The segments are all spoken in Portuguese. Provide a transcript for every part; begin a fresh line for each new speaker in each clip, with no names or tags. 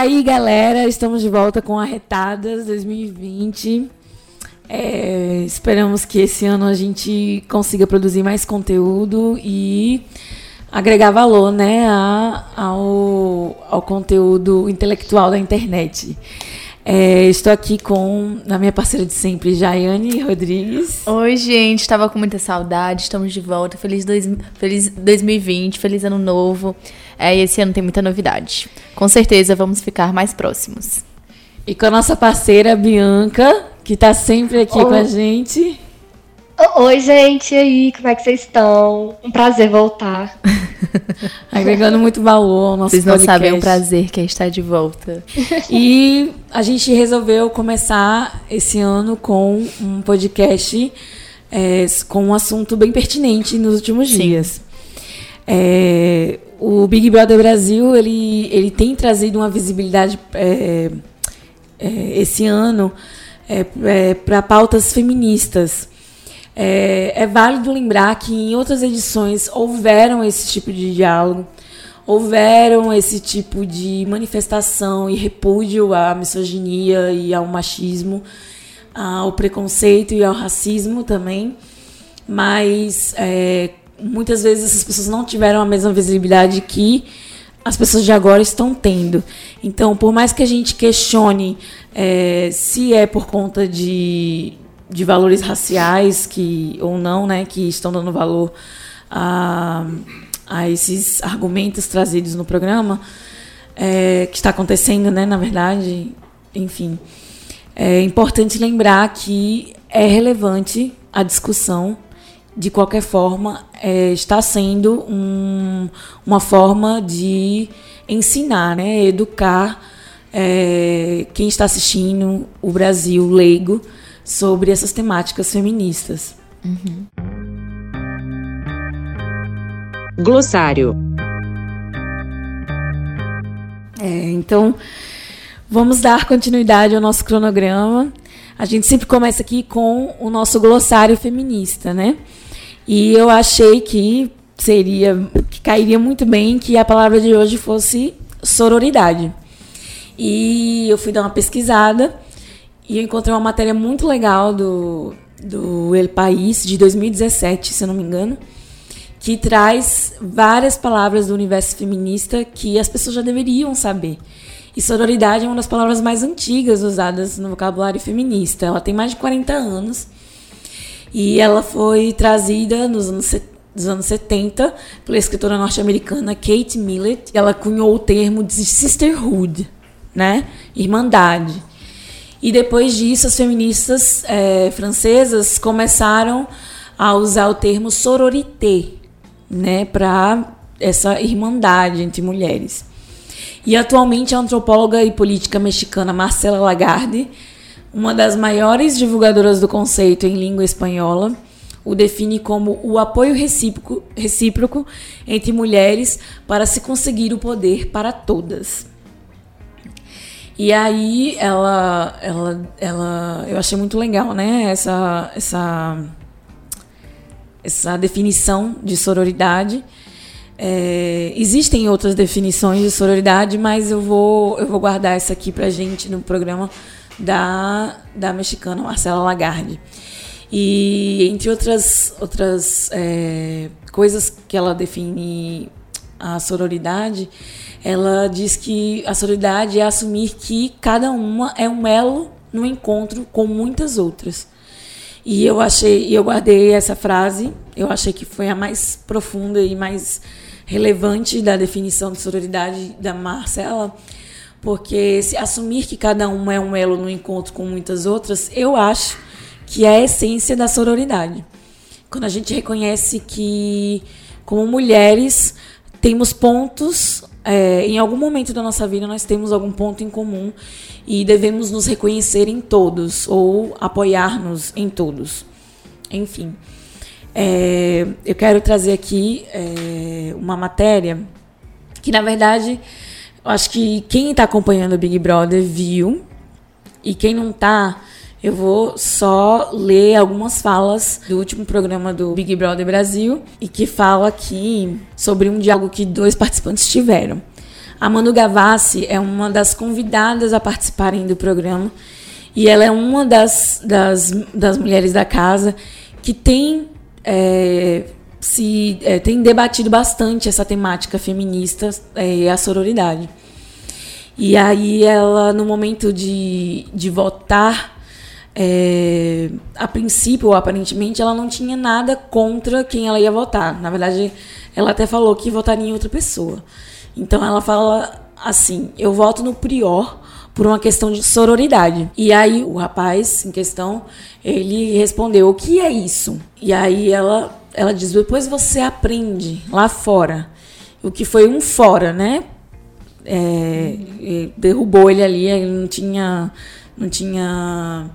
Aí, galera, estamos de volta com Arretadas 2020. É, esperamos que esse ano a gente consiga produzir mais conteúdo e agregar valor né, a, ao, ao conteúdo intelectual da internet. É, estou aqui com a minha parceira de sempre, Jaiane Rodrigues.
Oi, gente, estava com muita saudade, estamos de volta. Feliz, dois, feliz 2020, feliz ano novo. É, e esse ano tem muita novidade. Com certeza vamos ficar mais próximos.
E com a nossa parceira Bianca, que está sempre aqui Oi. com a gente.
Oi, gente, e aí, como é que vocês estão? Um prazer voltar.
Agregando muito valor ao nosso
Vocês não podcast. sabem o prazer que é estar de volta.
E a gente resolveu começar esse ano com um podcast é, com um assunto bem pertinente nos últimos Sim. dias. É, o Big Brother Brasil ele, ele tem trazido uma visibilidade é, é esse ano é, é, para pautas feministas. É, é, válido lembrar que em outras edições houveram esse tipo de diálogo, houveram esse tipo de manifestação e repúdio à misoginia e ao machismo, ao preconceito e ao racismo também, mas é, muitas vezes essas pessoas não tiveram a mesma visibilidade que as pessoas de agora estão tendo. Então, por mais que a gente questione é, se é por conta de de valores raciais que ou não, né, que estão dando valor a, a esses argumentos trazidos no programa, é, que está acontecendo, né, na verdade, enfim. É importante lembrar que é relevante a discussão, de qualquer forma, é, está sendo um, uma forma de ensinar, né, educar é, quem está assistindo, o Brasil leigo, sobre essas temáticas feministas. Uhum.
Glossário.
É, então, vamos dar continuidade ao nosso cronograma. A gente sempre começa aqui com o nosso glossário feminista, né? E eu achei que seria, que cairia muito bem que a palavra de hoje fosse sororidade. E eu fui dar uma pesquisada e encontrei uma matéria muito legal do, do El País, de 2017, se eu não me engano, que traz várias palavras do universo feminista que as pessoas já deveriam saber. E sororidade é uma das palavras mais antigas usadas no vocabulário feminista. Ela tem mais de 40 anos. E ela foi trazida nos anos, nos anos 70 pela escritora norte-americana Kate Millett. Ela cunhou o termo de sisterhood, né? Irmandade. E depois disso, as feministas é, francesas começaram a usar o termo sororité, né, para essa irmandade entre mulheres. E atualmente a antropóloga e política mexicana Marcela Lagarde, uma das maiores divulgadoras do conceito em língua espanhola, o define como o apoio recíproco, recíproco entre mulheres para se conseguir o poder para todas. E aí ela, ela, ela, eu achei muito legal, né? Essa, essa, essa definição de sororidade. É, existem outras definições de sororidade, mas eu vou, eu vou guardar essa aqui pra gente no programa da, da mexicana Marcela Lagarde. E entre outras, outras é, coisas que ela define a sororidade, ela diz que a solidariedade é assumir que cada uma é um elo no encontro com muitas outras. E eu achei, eu guardei essa frase, eu achei que foi a mais profunda e mais relevante da definição de sororidade da Marcela, porque se assumir que cada uma é um elo no encontro com muitas outras, eu acho que é a essência da sororidade. Quando a gente reconhece que como mulheres, temos pontos. é, em algum momento da nossa vida, nós temos algum ponto em comum e devemos nos reconhecer em todos ou apoiar-nos em todos. Enfim, é, eu quero trazer aqui é, uma matéria que, na verdade, eu acho que quem está acompanhando o Big Brother viu e quem não está, eu vou só ler algumas falas do último programa do Big Brother Brasil e que fala aqui sobre um diálogo que dois participantes tiveram. A Manu Gavassi é uma das convidadas a participarem do programa e ela é uma das, das, das mulheres da casa que tem é, se é, tem debatido bastante essa temática feminista é, e a sororidade. E aí ela, no momento de, de votar, é, a princípio, aparentemente, ela não tinha nada contra quem ela ia votar. Na verdade, ela até falou que votaria em outra pessoa. Então ela fala assim: eu voto no Prior por uma questão de sororidade. E aí o rapaz em questão, ele respondeu: "O que é isso?". E aí ela ela diz: "Depois você aprende lá fora". O que foi um fora, né? É, derrubou ele ali, ele não tinha não tinha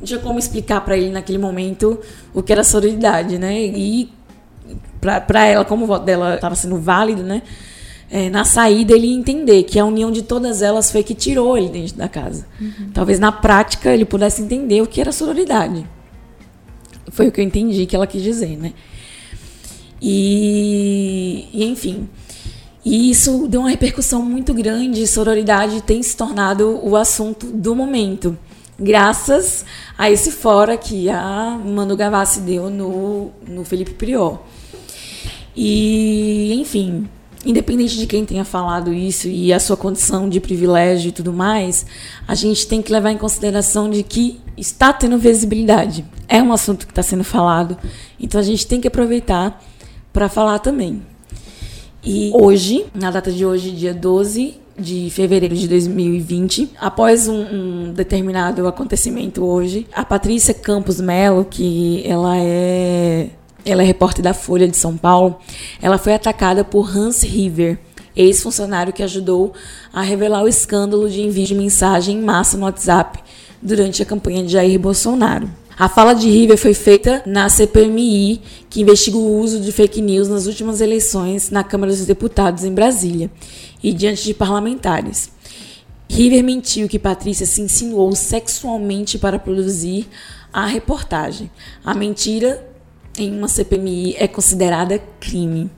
não tinha como explicar para ele naquele momento o que era sororidade, né? E para ela, como o voto dela estava sendo válido, né? é, na saída ele entender que a união de todas elas foi que tirou ele dentro da casa. Uhum. Talvez na prática ele pudesse entender o que era sororidade. Foi o que eu entendi que ela quis dizer, né? E, e enfim. E isso deu uma repercussão muito grande. Sororidade tem se tornado o assunto do momento. Graças a esse fora que a Manu Gavassi deu no, no Felipe Prior. E, enfim, independente de quem tenha falado isso e a sua condição de privilégio e tudo mais, a gente tem que levar em consideração de que está tendo visibilidade. É um assunto que está sendo falado, então a gente tem que aproveitar para falar também. E hoje, na data de hoje, dia 12 de fevereiro de 2020, após um, um determinado acontecimento hoje, a Patrícia Campos Melo, que ela é ela é repórter da Folha de São Paulo, ela foi atacada por Hans River, ex-funcionário que ajudou a revelar o escândalo de envio de mensagem em massa no WhatsApp durante a campanha de Jair Bolsonaro. A fala de River foi feita na CPMI, que investiga o uso de fake news nas últimas eleições na Câmara dos Deputados em Brasília e diante de parlamentares. River mentiu que Patrícia se insinuou sexualmente para produzir a reportagem. A mentira em uma CPMI é considerada crime,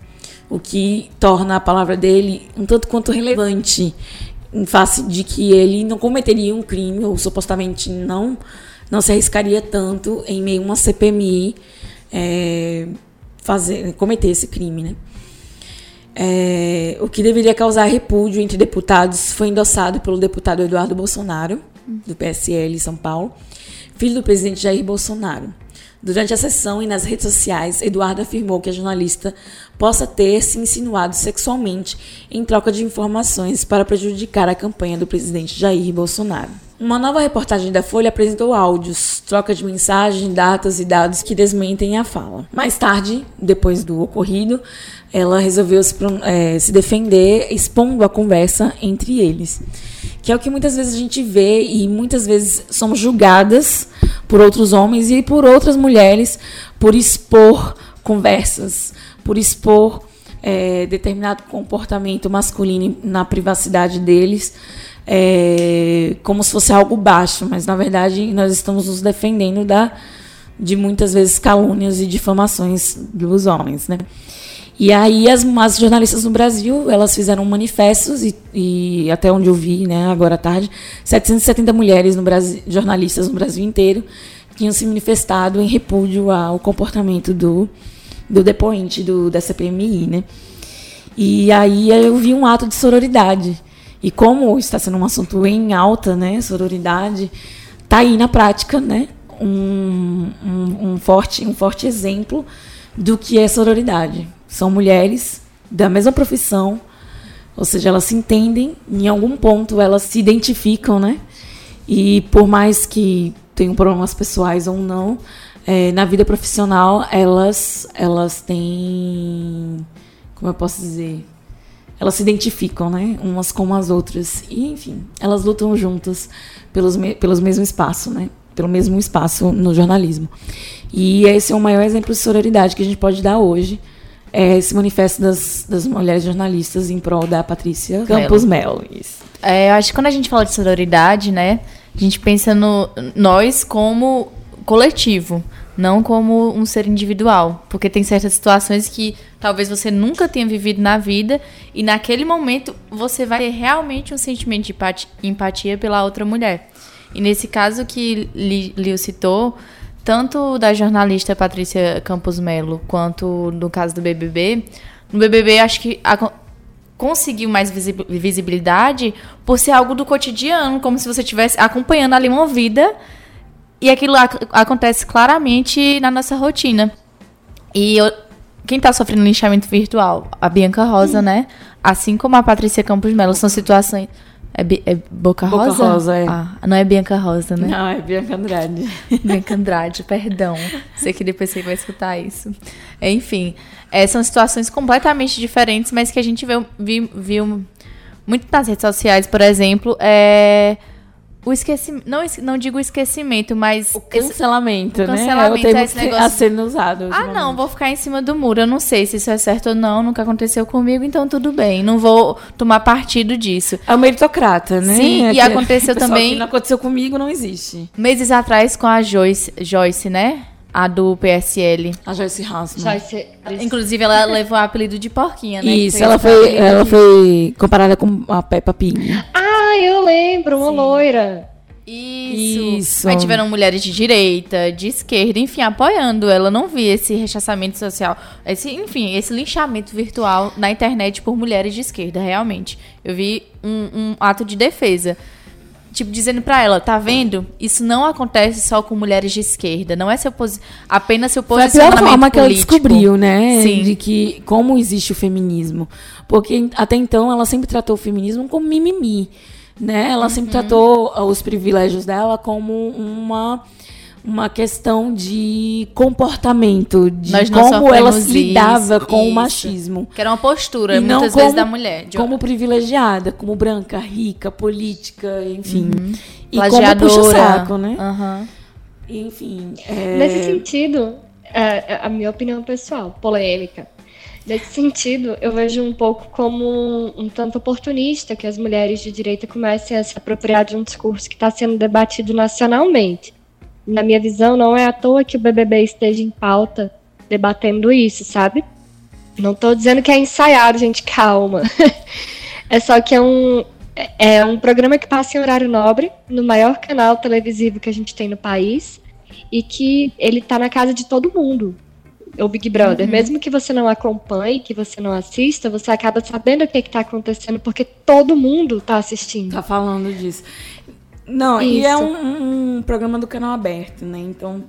o que torna a palavra dele um tanto quanto relevante em face de que ele não cometeria um crime ou supostamente não não se arriscaria tanto em meio a uma CPMI é, fazer cometer esse crime, né? É, o que deveria causar repúdio entre deputados foi endossado pelo deputado Eduardo Bolsonaro, do PSL São Paulo, filho do presidente Jair Bolsonaro. Durante a sessão e nas redes sociais, Eduardo afirmou que a jornalista possa ter se insinuado sexualmente em troca de informações para prejudicar a campanha do presidente Jair Bolsonaro. Uma nova reportagem da Folha apresentou áudios, troca de mensagens, datas e dados que desmentem a fala. Mais tarde, depois do ocorrido, ela resolveu se, é, se defender expondo a conversa entre eles. Que é o que muitas vezes a gente vê e muitas vezes somos julgadas por outros homens e por outras mulheres por expor conversas, por expor é, determinado comportamento masculino na privacidade deles, é, como se fosse algo baixo, mas na verdade nós estamos nos defendendo da, de muitas vezes calúnias e difamações dos homens, né? E aí as, as jornalistas no Brasil, elas fizeram manifestos e, e, até onde eu vi, né, agora à tarde, 770 mulheres no Brasil, jornalistas no Brasil inteiro tinham se manifestado em repúdio ao comportamento do, do depoente do, da CPMI, né? E aí eu vi um ato de sororidade. E como está sendo um assunto em alta, né, sororidade, tá aí na prática, né, um, um, um forte, um forte exemplo do que é sororidade são mulheres da mesma profissão, ou seja, elas se entendem, em algum ponto elas se identificam, né? E por mais que tenham problemas pessoais ou não, é, na vida profissional, elas, elas têm. Como eu posso dizer? Elas se identificam, né? Umas com as outras. E, enfim, elas lutam juntas pelos, me, pelos mesmo espaço, né? Pelo mesmo espaço no jornalismo. E esse é o maior exemplo de sororidade que a gente pode dar hoje. É esse manifesto das, das mulheres jornalistas em prol da Patrícia Campos Melo. Isso.
É, eu acho que quando a gente fala de sororidade, né? A gente pensa no nós como coletivo, não como um ser individual. Porque tem certas situações que talvez você nunca tenha vivido na vida e naquele momento você vai ter realmente um sentimento de empati- empatia pela outra mulher. E nesse caso que Li- Liu citou, tanto da jornalista Patrícia Campos Melo quanto no caso do BBB, no BBB acho que a- conseguiu mais visi- visibilidade por ser algo do cotidiano, como se você estivesse acompanhando ali uma vida e aquilo ac- acontece claramente na nossa rotina. E eu- quem está sofrendo linchamento virtual? A Bianca Rosa, né? Assim como a Patrícia Campos Melo, são situações. É, é Boca
Boca
Rosa?
Rosa, é.
Ah, não é Bianca Rosa, né?
Não, é Bianca Andrade.
Bianca Andrade, perdão. Sei que depois você vai escutar isso. Enfim, é, são situações completamente diferentes, mas que a gente viu, viu, viu muito nas redes sociais, por exemplo, é o esquecimento. Não, não digo esquecimento, mas.
O cancelamento,
O
né?
cancelamento,
é o termo
é esse
que-
negócio-
a sendo usado.
Ah, não, vou ficar em cima do muro. Eu não sei se isso é certo ou não, nunca aconteceu comigo, então tudo bem. Não vou tomar partido disso.
É o meritocrata, né?
Sim,
É
e
que-
aconteceu
pessoal,
também-
que não aconteceu comigo, não existe.
Meses atrás com a Joyce, Joyce né? A do PSL.
A Joyce Hassman.
Joyce,
Inclusive, ela levou o apelido de porquinha, né?
Isso, ela
esse
foi, ela
de-
foi comparada com a Peppa Pig.
Ah, eu lembro, uma loira.
Isso.
Isso.
Aí tiveram mulheres de direita, de esquerda, enfim, apoiando ela. Não vi esse rechaçamento social, esse, enfim, esse linchamento virtual na internet por mulheres de esquerda, realmente. Eu vi um, um ato de defesa. Tipo, dizendo pra ela, tá vendo? Isso não acontece só com mulheres de esquerda. Não é seu posi apenas seu
Foi a
posicionamento
pior forma que ela
político.
descobriu, né?
Sim.
De que como existe o feminismo. Porque até então ela sempre tratou o feminismo como mimimi. Né? Ela
Uhum.
sempre tratou ah, os privilégios dela como uma, uma questão de comportamento, de
Nós
como ela se lidava
isso,
com o
isso.
machismo.
Que era uma postura,
E não
muitas vezes,
como-
da mulher. de-
Como privilegiada, como branca, rica, política, enfim. E como puxa-saco, né?
Aham.
Enfim. é-
Nesse sentido, é, é a minha opinião pessoal, polêmica. Nesse sentido, eu vejo um pouco como um, tanto oportunista que as mulheres de direita comecem a se apropriar de um discurso que está sendo debatido nacionalmente. Na minha visão, não é à toa que o BBB esteja em pauta debatendo isso, sabe? Não estou dizendo que é ensaiado, gente, calma. é só que é um, é um programa que passa em horário nobre, no maior canal televisivo que a gente tem no país, e que ele tá na casa de todo mundo. O Big Brother, mesmo que você não acompanhe, que você não assista, você acaba sabendo o que está acontecendo, porque todo mundo tá assistindo.
Tá falando disso. Não, e é
Isso.
um, um programa do canal aberto, né? Então,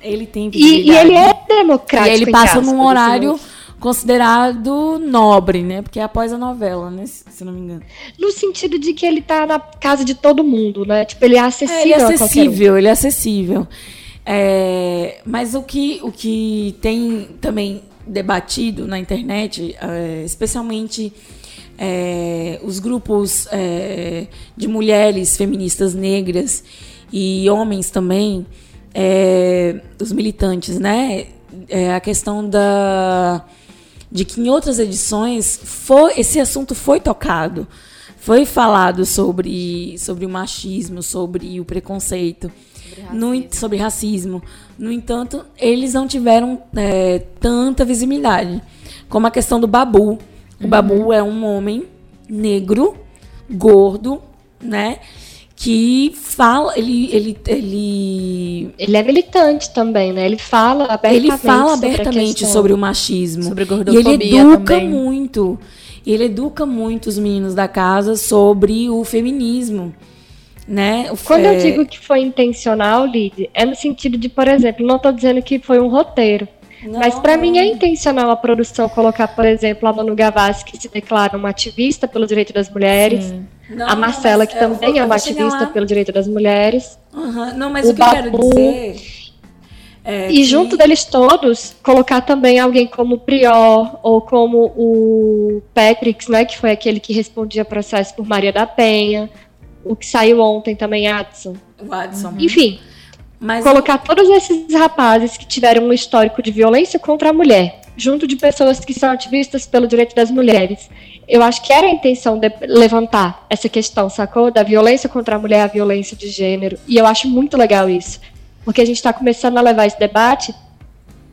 ele tem
E, e ele é
E
democrático.
ele
entre
passa num horário considerado nobre, né? Porque é após a novela, né? Se não me engano.
No sentido de que ele tá na casa de todo mundo, né? Tipo, ele é acessível,
É, ele é
a qualquer um.
acessível, ele é acessível. É, mas o que, o que tem também debatido na internet, é, especialmente é, os grupos é, de mulheres feministas negras e homens também, é, os militantes, né? É, a questão da de que em outras edições foi, esse assunto foi tocado, foi falado sobre, sobre o machismo, sobre o preconceito, no en- sobre racismo. No entanto, eles não tiveram é, tanta visibilidade, como a questão do Babu. O Babu é um homem negro, gordo, né? Que fala, ele, ele, ele
Ele é militante também, né? Ele fala abertamente.
ele fala
sobre
abertamente
questão.
sobre o machismo.
Sobre
e ele
gordofobia
educa
também.
muito. E ele educa muito os meninos da casa sobre o feminismo. Né?
Quando
é,
eu digo que foi intencional, Lid, é no sentido de, por exemplo, não tô dizendo que foi um roteiro.
não,
Mas para mim é intencional a produção colocar, por exemplo, a Manu Gavassi, que se declara uma ativista pelo direito das mulheres,
não,
a Marcela, que também é uma ativista
lá.
pelo direito das mulheres.
Aham, Não, mas
O
o, que eu quero
Babu-
dizer É,
E
que-
junto deles todos, colocar também alguém como o Prior ou como o Patrick, né, que foi aquele que respondia processo por Maria da Penha, o que saiu ontem também, Adson.
O Adson.
Enfim,
Mas
colocar todos esses rapazes que tiveram um histórico de violência contra a mulher, junto de pessoas que são ativistas pelo direito das mulheres. Eu acho que era a intenção de levantar essa questão, sacou? Da violência contra a mulher, a violência de gênero. E eu acho muito legal isso. Porque a gente está começando a levar esse debate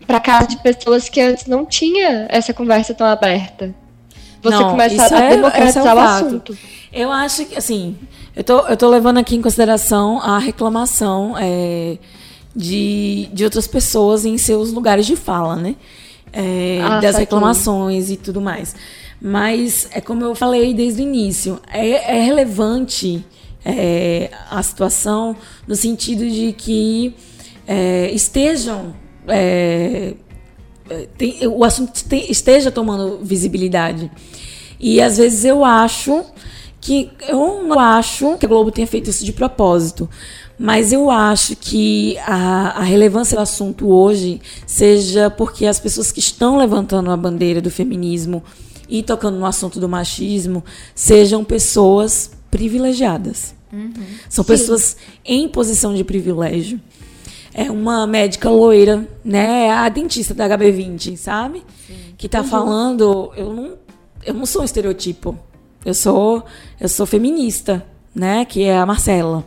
para casa de pessoas que antes não tinha essa conversa tão aberta. Você
Não,
começa
isso
a
é- é
democratizar
o
o
fato.
assunto.
Eu acho que, assim, eu tô, eu tô levando aqui em consideração a reclamação é, de, de outras pessoas em seus lugares de fala, né? É,
Ah,
das
saquei.
reclamações e tudo mais. Mas, é como eu falei desde o início, é, é relevante é, a situação no sentido de que é, estejam. é, tem- o assunto te- esteja tomando visibilidade. E às vezes eu acho que eu não acho que a Globo tenha feito isso de propósito, mas eu acho que a, a relevância do assunto hoje seja porque as pessoas que estão levantando a bandeira do feminismo e tocando no assunto do machismo sejam pessoas privilegiadas. São pessoas em posição de privilégio é uma médica loira, né? A dentista da HB20, sabe? Que tá falando, eu não, eu não sou um estereotipo. Eu sou, eu sou feminista, né? Que é a Marcela.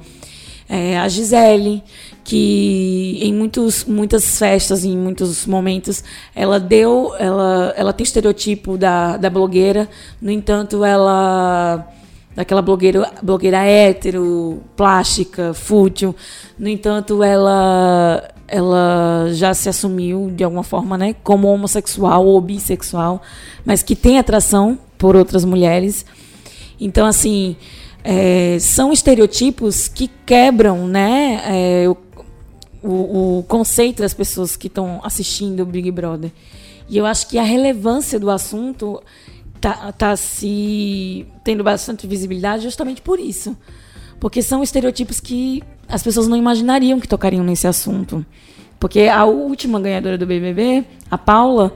É, a Gisele, que em muitos, muitas festas, em muitos momentos, ela deu, ela, ela tem estereotipo da, da blogueira, no entanto, ela daquela blogueira, blogueira hétero, plástica, fútil. No entanto, ela ela já se assumiu de alguma forma, né, como homossexual ou bissexual, mas que tem atração por outras mulheres. Então, assim, é, são estereotipos que quebram, né, é, o, o, conceito das pessoas que estão assistindo o Big Brother. E eu acho que a relevância do assunto tá, tá se tendo bastante visibilidade justamente por isso. Porque são estereotipos que as pessoas não imaginariam que tocariam nesse assunto. Porque a última ganhadora do BBB, a Paula,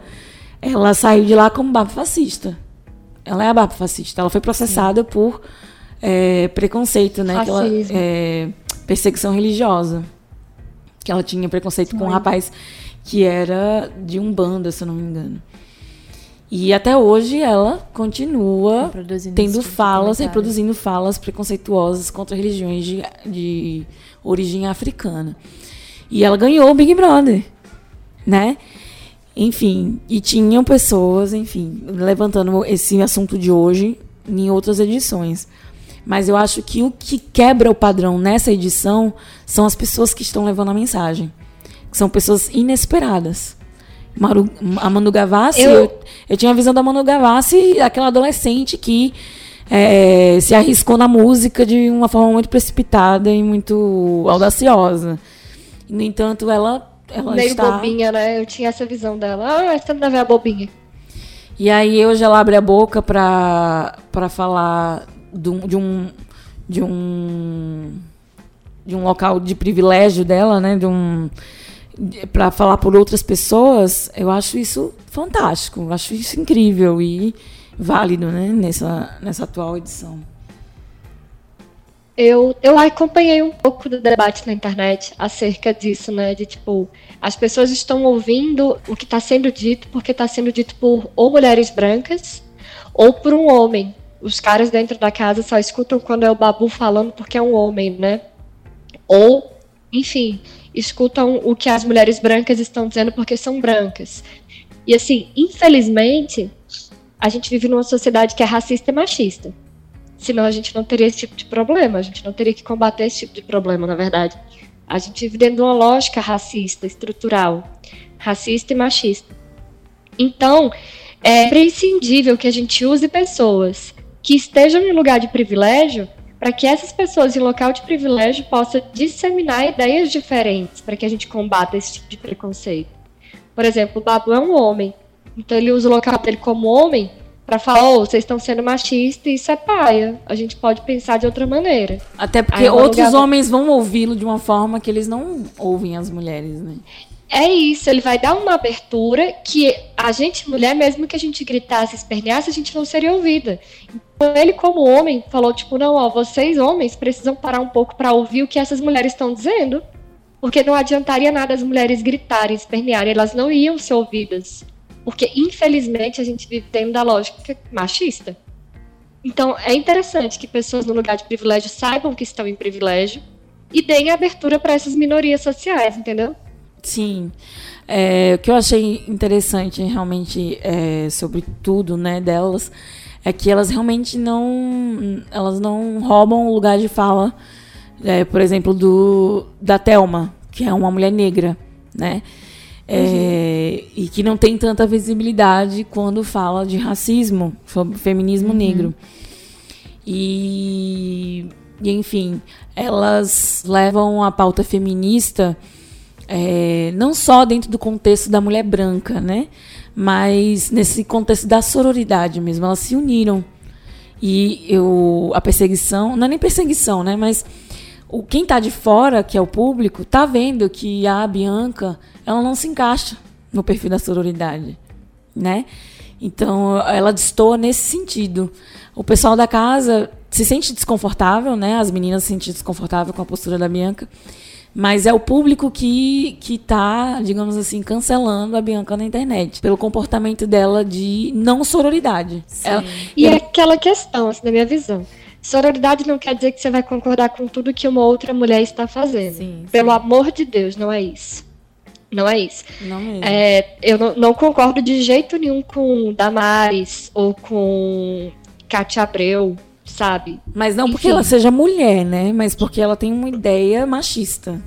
ela saiu de lá como baba fascista. Ela é a baba fascista. Ela foi processada por é, preconceito, né? Ela- é, perseguição religiosa. Que ela tinha preconceito com um rapaz que era de Umbanda, se eu não me engano. E até hoje ela continua tendo
tipo
falas, reproduzindo falas preconceituosas contra religiões de, de origem africana. E ela ganhou o Big Brother, né? Enfim, e tinham pessoas, enfim, levantando esse assunto de hoje em outras edições. Mas eu acho que o que quebra o padrão nessa edição são as pessoas que estão levando a mensagem. Que são pessoas inesperadas. Maru, a Manu Gavassi, eu...
Eu-
Eu, tinha a visão da Manu Gavassi, aquela adolescente que é, se arriscou na música de uma forma muito precipitada e muito audaciosa. No entanto, ela, ela
Meio
está...
bobinha, né? Eu tinha essa visão dela. Ah, essa não é a bobinha.
E aí hoje ela abre a boca pra, pra falar de um, de um de um de um local de privilégio dela, né? De um para falar por outras pessoas, eu acho isso fantástico, eu acho isso incrível e válido, né? Nessa nessa atual edição.
Eu, eu acompanhei um pouco do debate na internet acerca disso, né? De tipo, as pessoas estão ouvindo o que está sendo dito porque está sendo dito por ou mulheres brancas ou por um homem. Os caras dentro da casa só escutam quando é o babu falando porque é um homem, né? Ou, enfim, escutam o que as mulheres brancas estão dizendo porque são brancas. E assim, infelizmente, a gente vive numa sociedade que é racista e machista. Senão a gente não teria esse tipo de problema, a gente não teria que combater esse tipo de problema, na verdade. A gente vive dentro de uma lógica racista, estrutural, racista e machista. Então, é prescindível que a gente use pessoas que estejam em lugar de privilégio para que essas pessoas em local de privilégio possam disseminar ideias diferentes para que a gente combata esse tipo de preconceito. Por exemplo, o Babu é um homem, então ele usa o local dele como homem para falar, oh, vocês estão sendo machistas e isso é paia. A gente pode pensar de outra maneira.
Até porque
Aí
outros
lugar-
homens vão ouvi-lo de uma forma que eles não ouvem as mulheres, né?
é isso, ele vai dar uma abertura que a gente, mulher, mesmo que a gente gritasse, esperneasse, a gente não seria ouvida. Então, ele, como homem, falou, tipo, não, ó, vocês, homens, precisam parar um pouco para ouvir o que essas mulheres estão dizendo. Porque não adiantaria nada as mulheres gritarem, espernearem, elas não iam ser ouvidas. Porque, infelizmente, a gente vive dentro da lógica machista. Então, é interessante que pessoas no lugar de privilégio saibam que estão em privilégio e deem abertura para essas minorias sociais, entendeu?
Sim. É, o que eu achei interessante realmente é, sobre tudo né, delas é que elas realmente não elas não roubam o lugar de fala, é, por exemplo, do da Telma, que é uma mulher negra, né? É, uhum. E que não tem tanta visibilidade quando fala de racismo, sobre feminismo uhum. negro. E, e, enfim, elas levam a pauta feminista é, não só dentro do contexto da mulher branca, né? Mas nesse contexto da sororidade mesmo, elas se uniram. E eu, a perseguição, não é nem perseguição, né? Mas o, quem está de fora, que é o público, está vendo que a Bianca, ela não se encaixa no perfil da sororidade, né? Então, ela destoa nesse sentido. O pessoal da casa se sente desconfortável, né? As meninas se sentem desconfortáveis com a postura da Bianca. Mas é o público que que está, digamos assim, cancelando a Bianca na internet pelo comportamento dela de não sororidade.
Ela, e ela... é aquela questão, assim, na minha visão. Sororidade não quer dizer que você vai concordar com tudo que uma outra mulher está fazendo. Sim, Pelo amor de Deus, não é isso. Não é isso.
Não mesmo.
É, eu não, não, concordo de jeito nenhum com Damares ou com Katia Abreu sabe?
Mas não Enfim. porque ela seja mulher, né? Mas porque ela tem uma ideia machista.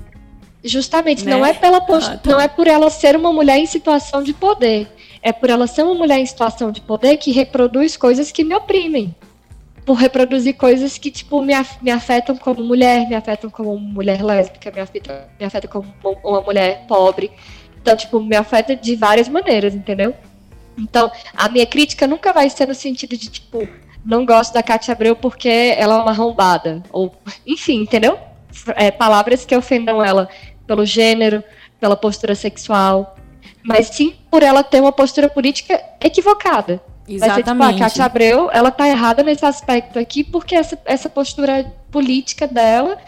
Justamente, né? não é pela post... ah, tá. não é por ela ser uma mulher em situação de poder. É por ela ser uma mulher em situação de poder que reproduz coisas que me oprimem. Por reproduzir coisas que, tipo, me, af... me afetam como mulher, me afetam como mulher lésbica, me afetam, me afetam como uma mulher pobre. Então, tipo, me afeta de várias maneiras, entendeu? Então, a minha crítica nunca vai ser no sentido de, tipo, não gosto da Cátia Abreu porque ela é uma arrombada. Ou, enfim, entendeu? É, palavras que ofendam ela pelo gênero, pela postura sexual, mas sim por ela ter uma postura política equivocada.
Exatamente.
Vai ser, tipo, a Cátia Abreu, ela tá errada nesse aspecto aqui, porque essa, essa postura política dela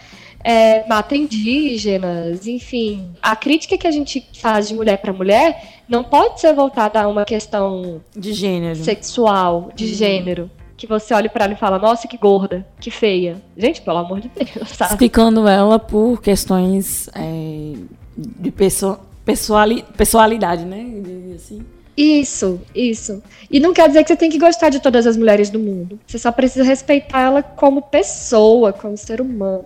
é, mata indígenas, enfim. A crítica que a gente faz de mulher para mulher não pode ser voltada a uma questão
de gênero,
sexual, de uhum. gênero que você olha para ela e fala, nossa, que gorda, que feia. Gente, pelo amor de Deus, sabe?
Explicando ela por questões é, de perso pessoali personalidade, né? Assim.
Isso, isso. E não quer dizer que você tem que gostar de todas as mulheres do mundo. Você só precisa respeitar ela como pessoa, como ser humano.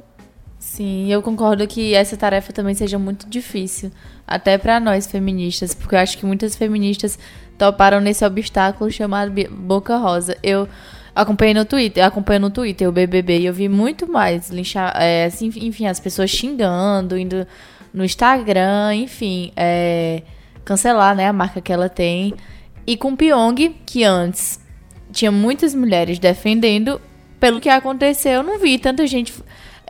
Sim, eu concordo que essa tarefa também seja muito difícil, até para nós feministas, porque eu acho que muitas feministas toparam nesse obstáculo chamado Boca Rosa. Eu acompanhei no Twitter, acompanhei no Twitter o BBB e eu vi muito mais linchar, é, assim, enfim, as pessoas xingando, indo no Instagram, enfim, é, cancelar, né, a marca que ela tem. E com Pyong, que antes tinha muitas mulheres defendendo, pelo que aconteceu, eu não vi tanta gente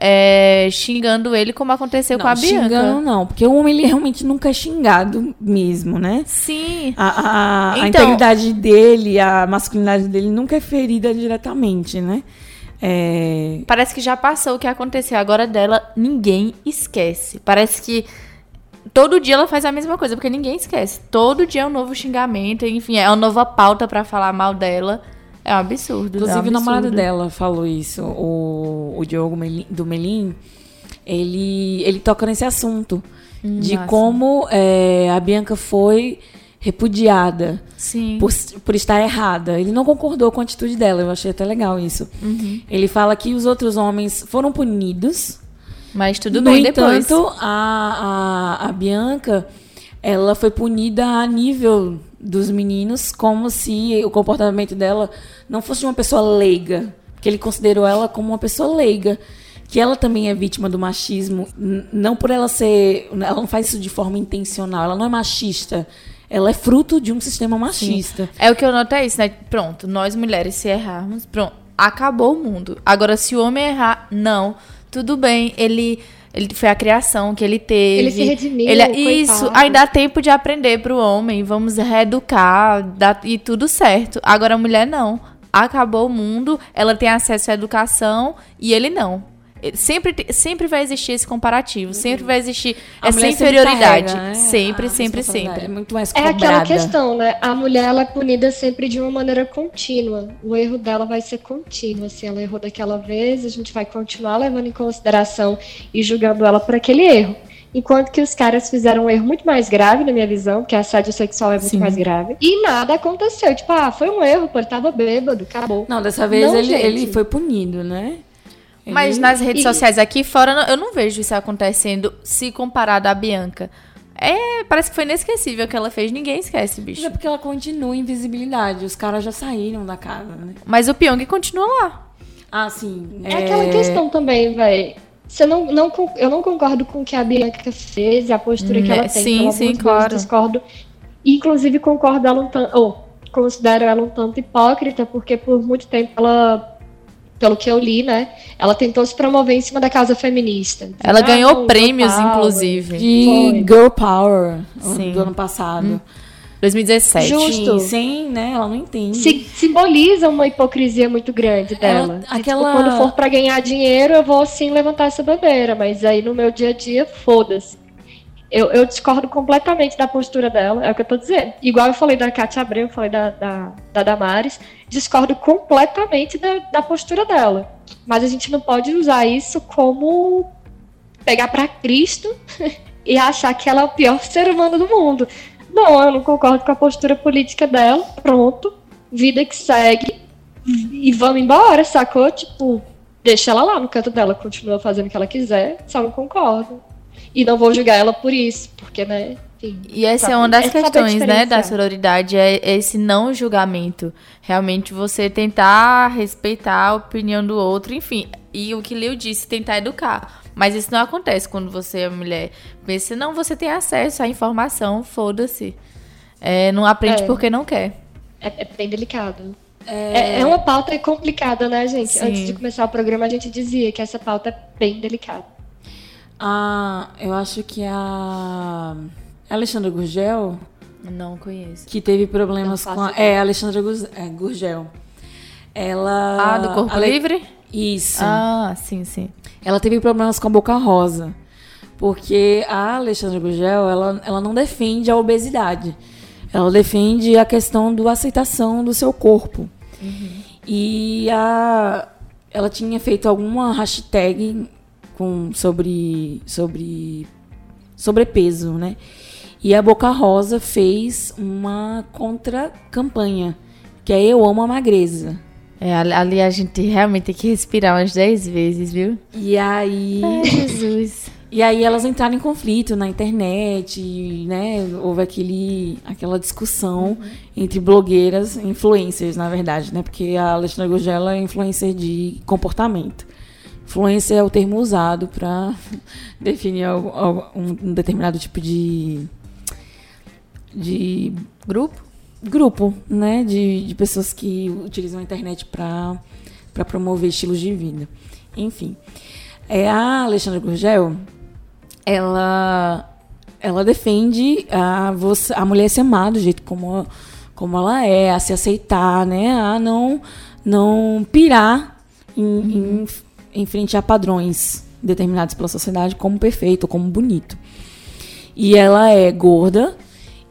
é, xingando ele como aconteceu
não,
com a Bianca.
Xingando não, porque o homem ele realmente nunca é xingado mesmo, né?
Sim.
A, a, então, a integridade dele, a masculinidade dele nunca é ferida diretamente, né? É...
Parece que já passou o que aconteceu. Agora dela, ninguém esquece. Parece que todo dia ela faz a mesma coisa, porque ninguém esquece. Todo dia é um novo xingamento, enfim, é uma nova pauta para falar mal dela. É um absurdo.
Inclusive,
é um
o namorado dela falou isso, o, o Diogo Melim, do Melim. Ele, ele toca nesse assunto hum, de nossa. como é, a Bianca foi repudiada por, por estar errada. Ele não concordou com a atitude dela, eu achei até legal isso.
Uhum.
Ele fala que os outros homens foram punidos.
Mas tudo no bem
entanto, depois. A, a, a Bianca ela foi punida a nível dos meninos, como se o comportamento dela não fosse de uma pessoa leiga, que ele considerou ela como uma pessoa leiga, que ela também é vítima do machismo, não por ela ser, ela não faz isso de forma intencional, ela não é machista, ela é fruto de um sistema machista. Sim.
É o que eu noto é isso, né? Pronto, nós mulheres se errarmos, pronto, acabou o mundo. Agora se o homem errar, não, tudo bem, ele ele foi a criação que ele teve.
Ele se redimiu,
Ele-
coitado.
isso, aí dá tempo de aprender pro homem, vamos reeducar dá, e tudo certo. Agora a mulher não. Acabou o mundo, ela tem acesso à educação e ele não. Ele- Sempre, sempre vai existir esse comparativo, sempre vai existir
A
essa
mulher sempre
inferioridade.
carrega, né,
Sempre,
a
sempre,
responsabilidade. É
sempre.
muito mais
É aquela questão, né? A mulher ela é punida sempre de uma maneira contínua. O erro dela vai ser contínuo. Assim, ela errou daquela vez, a gente vai continuar levando em consideração e julgando ela por aquele erro. Enquanto que os caras fizeram um erro muito mais grave, na minha visão, que assédio sexual é muito
Sim.
mais grave. E nada aconteceu. Tipo, ah, foi um erro, pô, ele tava bêbado, acabou.
Não, dessa vez
Não,
ele,
gente.
ele foi punido, né?
Mas
Ele-
nas redes
e-
sociais aqui fora, eu não vejo isso acontecendo se comparado à Bianca. É, parece que foi inesquecível o que ela fez. Ninguém esquece,
Mas
bicho.
é porque ela continua em visibilidade. Os caras já saíram da casa, né?
Mas o Pyong continua lá.
Ah, sim.
É aquela questão também, velho. Você não, não, eu não concordo com o que a Bianca fez e a postura que
Né,
ela tem.
sim, sim, claro.
Discordo. Inclusive, concordo ela um tanto. ou considero ela um tanto hipócrita, porque por muito tempo ela, pelo que eu li, né? Ela tentou se promover em cima da causa feminista.
Ela
"Ah,
ganhou
não,
prêmios,
girl power".
inclusive.
De
Foi.
Girl Power
Sim.
do ano passado.
2017.
Justo.
Sim, sem, né? Ela não entende.
Se- simboliza uma hipocrisia muito grande
Ela-
dela. De, tipo,
aquela-
quando for pra ganhar dinheiro, eu vou sim levantar essa bandeira, mas aí no meu dia a dia, foda-se. Eu, eu discordo completamente da postura dela, é o que eu tô dizendo. Igual eu falei da Cátia Abreu, eu falei da, da, da Damares, discordo completamente da, da postura dela. Mas a gente não pode usar isso como pegar pra Cristo e achar que ela é o pior ser humano do mundo. Não, eu não concordo com a postura política dela. Pronto. Vida que segue. E vamos embora, sacou? Tipo, deixa ela lá no canto dela, continua fazendo o que ela quiser, só não concordo. E não vou julgar ela por isso, porque, né? Enfim,
E essa é uma das
é
questões, né, da sororidade, é esse não julgamento. Realmente você tentar respeitar a opinião do outro, enfim. E o que Leo disse, tentar educar. Mas isso não acontece quando você é mulher. Pensa, não, você tem acesso à informação, foda-se. É, não aprende
É.
porque não quer.
É, é bem delicado. É... é uma pauta complicada, né, gente?
Sim.
Antes de começar o programa, a gente dizia que essa pauta é bem delicada.
Ah, eu acho que a Alexandra Gurgel,
Não conheço.
que teve problemas com a... É, a Alexandra é, Gurgel. Ela...
Ah, do corpo
Ale-
livre?
Isso.
Ah, sim, sim.
Ela teve problemas com a boca rosa. Porque a Alexandra Gugel, ela, ela não defende a obesidade. Ela defende a questão da aceitação do seu corpo. E a, ela tinha feito alguma hashtag com, sobre, sobre sobrepeso, né? E a Boca Rosa fez uma contra-campanha, que é Eu Amo a Magreza.
É, ali- a gente realmente tem que respirar umas 10 vezes, viu?
E aí...
Ai, Jesus.
E aí elas entraram em conflito na internet, né? Houve aquele, aquela discussão entre blogueiras, influencers, na verdade, né? Porque a Alexandra Gugela é influencer de comportamento. Influencer é o termo usado para definir um determinado tipo de, de
Grupo?
grupo, né, de, de pessoas que utilizam a internet para promover estilos de vida. Enfim, é a Alexandra Gurgel, ela ela defende a você, a mulher se amar do jeito como como ela é, a se aceitar, né, a não não pirar em, em, em frente a padrões determinados pela sociedade como perfeito, como bonito. E ela é gorda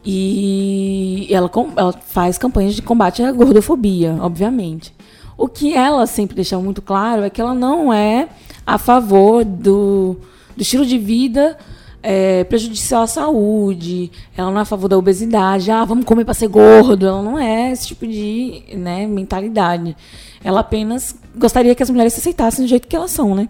e ela, ela faz campanhas de combate à gordofobia, obviamente. O que ela sempre deixa muito claro é que ela não é a favor do, do estilo de vida é, prejudicial à saúde, ela não é a favor da obesidade, ah, vamos comer para ser gordo, ela não é esse tipo de né, mentalidade. Ela apenas gostaria que as mulheres se aceitassem do jeito que elas são, né?